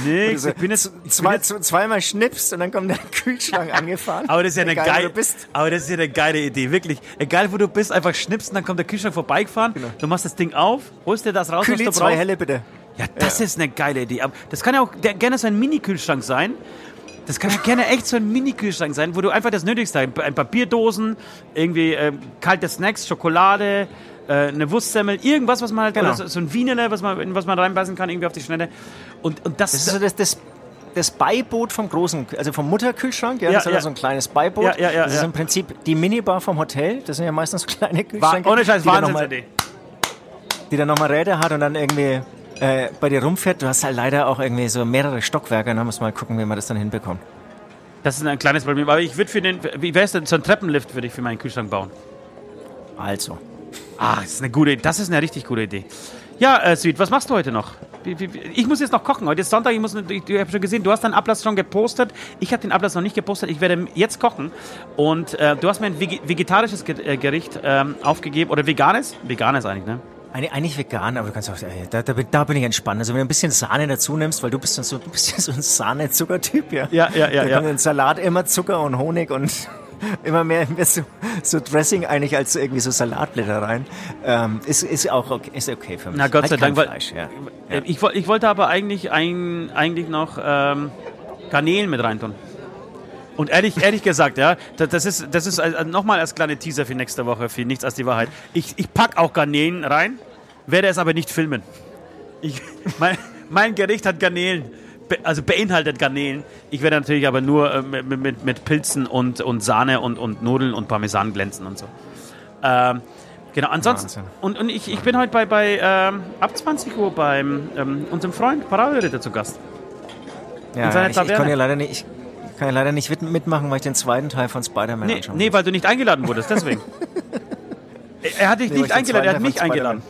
Nee, Also, ich bin jetzt, ich zwei, bin jetzt z- zweimal schnippst und dann kommt der Kühlschrank angefahren. aber das ist ja eine Egal, wo geile, du bist. aber das ist ja eine geile Idee, wirklich. Egal wo du bist, einfach schnipsen, dann kommt der Kühlschrank vorbeigefahren. Du machst das Ding auf, holst dir das raus, Kühli, was du zwei brauchst. helle bitte. Ja, das ist eine geile Idee. Aber das kann ja auch der, gerne so ein Mini-Kühlschrank sein. Das kann ja gerne echt so ein Mini-Kühlschrank sein, wo du einfach das Nötigste hast. Ein paar Bierdosen, irgendwie ähm, kalte Snacks, Schokolade, äh, eine Wurstsemmel, irgendwas, was man halt, Genau. so, so ein Wienerle, was man, in was man reinbeißen kann, irgendwie auf die Schnelle. Und, und das, Das ist so das, das, das Beiboot vom großen, also vom Mutterkühlschrank. Ja, Ja, das ist ja. so ein kleines Beiboot. Ja, ja, ja, das ist im Prinzip die Minibar vom Hotel. Das sind ja meistens so kleine war, Kühlschränke. ohne Scheiß, die dann noch mal- die dann nochmal Räder hat und dann irgendwie äh, bei dir rumfährt. Du hast halt leider auch irgendwie so mehrere Stockwerke. Da muss mal gucken, wie man das dann hinbekommt. Das ist ein kleines Problem. Aber ich würde für den, wie wäre es denn, so ein Treppenlift würde ich für meinen Kühlschrank bauen. Also. Ah, das ist eine gute, das ist eine richtig gute Idee. Ja, äh, Sweet, was machst du heute noch? Ich muss jetzt noch kochen. Heute ist Sonntag. Ich muss, ich, ich habe schon gesehen, du hast deinen Ablass schon gepostet. Ich habe den Ablass noch nicht gepostet. Ich werde jetzt kochen. Und äh, du hast mir ein vege- vegetarisches Ge äh, Gericht ähm, aufgegeben. Oder veganes? Veganes eigentlich, ne? Eigentlich vegan, aber du kannst auch, äh, da, da, bin, da bin ich entspannt. Also wenn du ein bisschen Sahne dazu nimmst, weil du bist so, du bist ja so ein Sahne-Zucker-Typ, ja. Ja, ja, ja, ja. Salat immer Zucker und Honig und immer mehr, mehr so, so Dressing eigentlich als irgendwie so Salatblätter rein. Ähm, ist, ist auch okay, ist okay für mich. Na Gott Halt sei Dank, weil Fleisch, ja. äh, ich, woll- ich wollte aber eigentlich, ein, eigentlich noch ähm, Garnelen mit reintun. Und ehrlich, ehrlich gesagt, ja, da- das ist, das ist äh, nochmal als kleine Teaser für nächste Woche, für nichts als die Wahrheit. Ich, ich pack auch Garnelen rein, werde es aber nicht filmen. Ich, mein, mein Gericht hat Garnelen, be, also beinhaltet Garnelen. Ich werde natürlich aber nur äh, mit, mit, mit Pilzen und, und Sahne und, und Nudeln und Parmesan glänzen und so. Ähm, genau, ansonsten. Wahnsinn. Und, und ich, ich bin heute bei, bei ähm, ab 20 Uhr beim ähm, unserem Freund Paraderitter zu Gast. Ja, seiner ich, ich kann ja leider nicht, ich kann ja leider nicht mit- mitmachen, weil ich den zweiten Teil von Spider-Man Nee, anschauen nee, muss. weil du nicht eingeladen wurdest, deswegen. Er- er hat dich Nee, nicht ich den eingeladen, er hat mich eingeladen.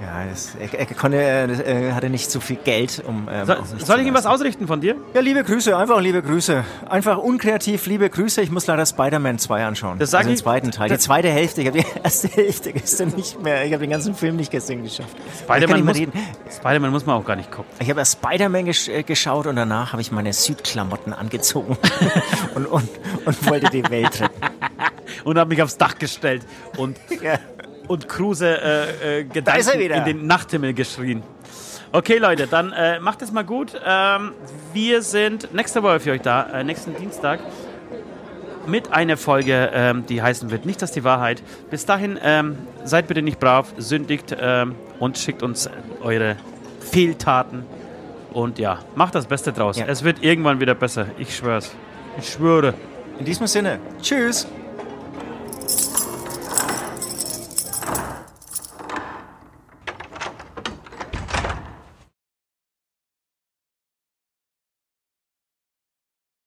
Ja, das, er, er, konnte, er, hatte nicht so viel Geld, um. Ähm, nicht soll ich ihm was ausrichten von dir? Ja, liebe Grüße, einfach liebe Grüße. Einfach unkreativ, liebe Grüße. Ich muss leider Spider-Man 2 anschauen. Das sag also den ich- zweiten Teil. die zweite Hälfte. Ich habe die erste Hälfte gestern nicht mehr. Ich habe den ganzen Film nicht gestern geschafft. Spider-Man muss. Spider-Man muss man auch gar nicht gucken. Ich habe erst Spider-Man gesch äh, geschaut und danach habe ich meine Südklamotten angezogen und, und, und wollte die Welt retten. Und habe mich aufs Dach gestellt und, Ja. Und Kruse äh, äh, Gedanken in den Nachthimmel geschrien. Okay, Leute, dann äh, macht es mal gut. Ähm, wir sind nächste Woche für euch da, äh, nächsten Dienstag, mit einer Folge, ähm, die heißen wird Nicht das die Wahrheit. Bis dahin, ähm, seid bitte nicht brav, sündigt ähm, und schickt uns eure Fehltaten. Und ja, macht das Beste draus. Ja. Es wird irgendwann wieder besser. Ich schwör's. Ich schwöre. In diesem Sinne, tschüss.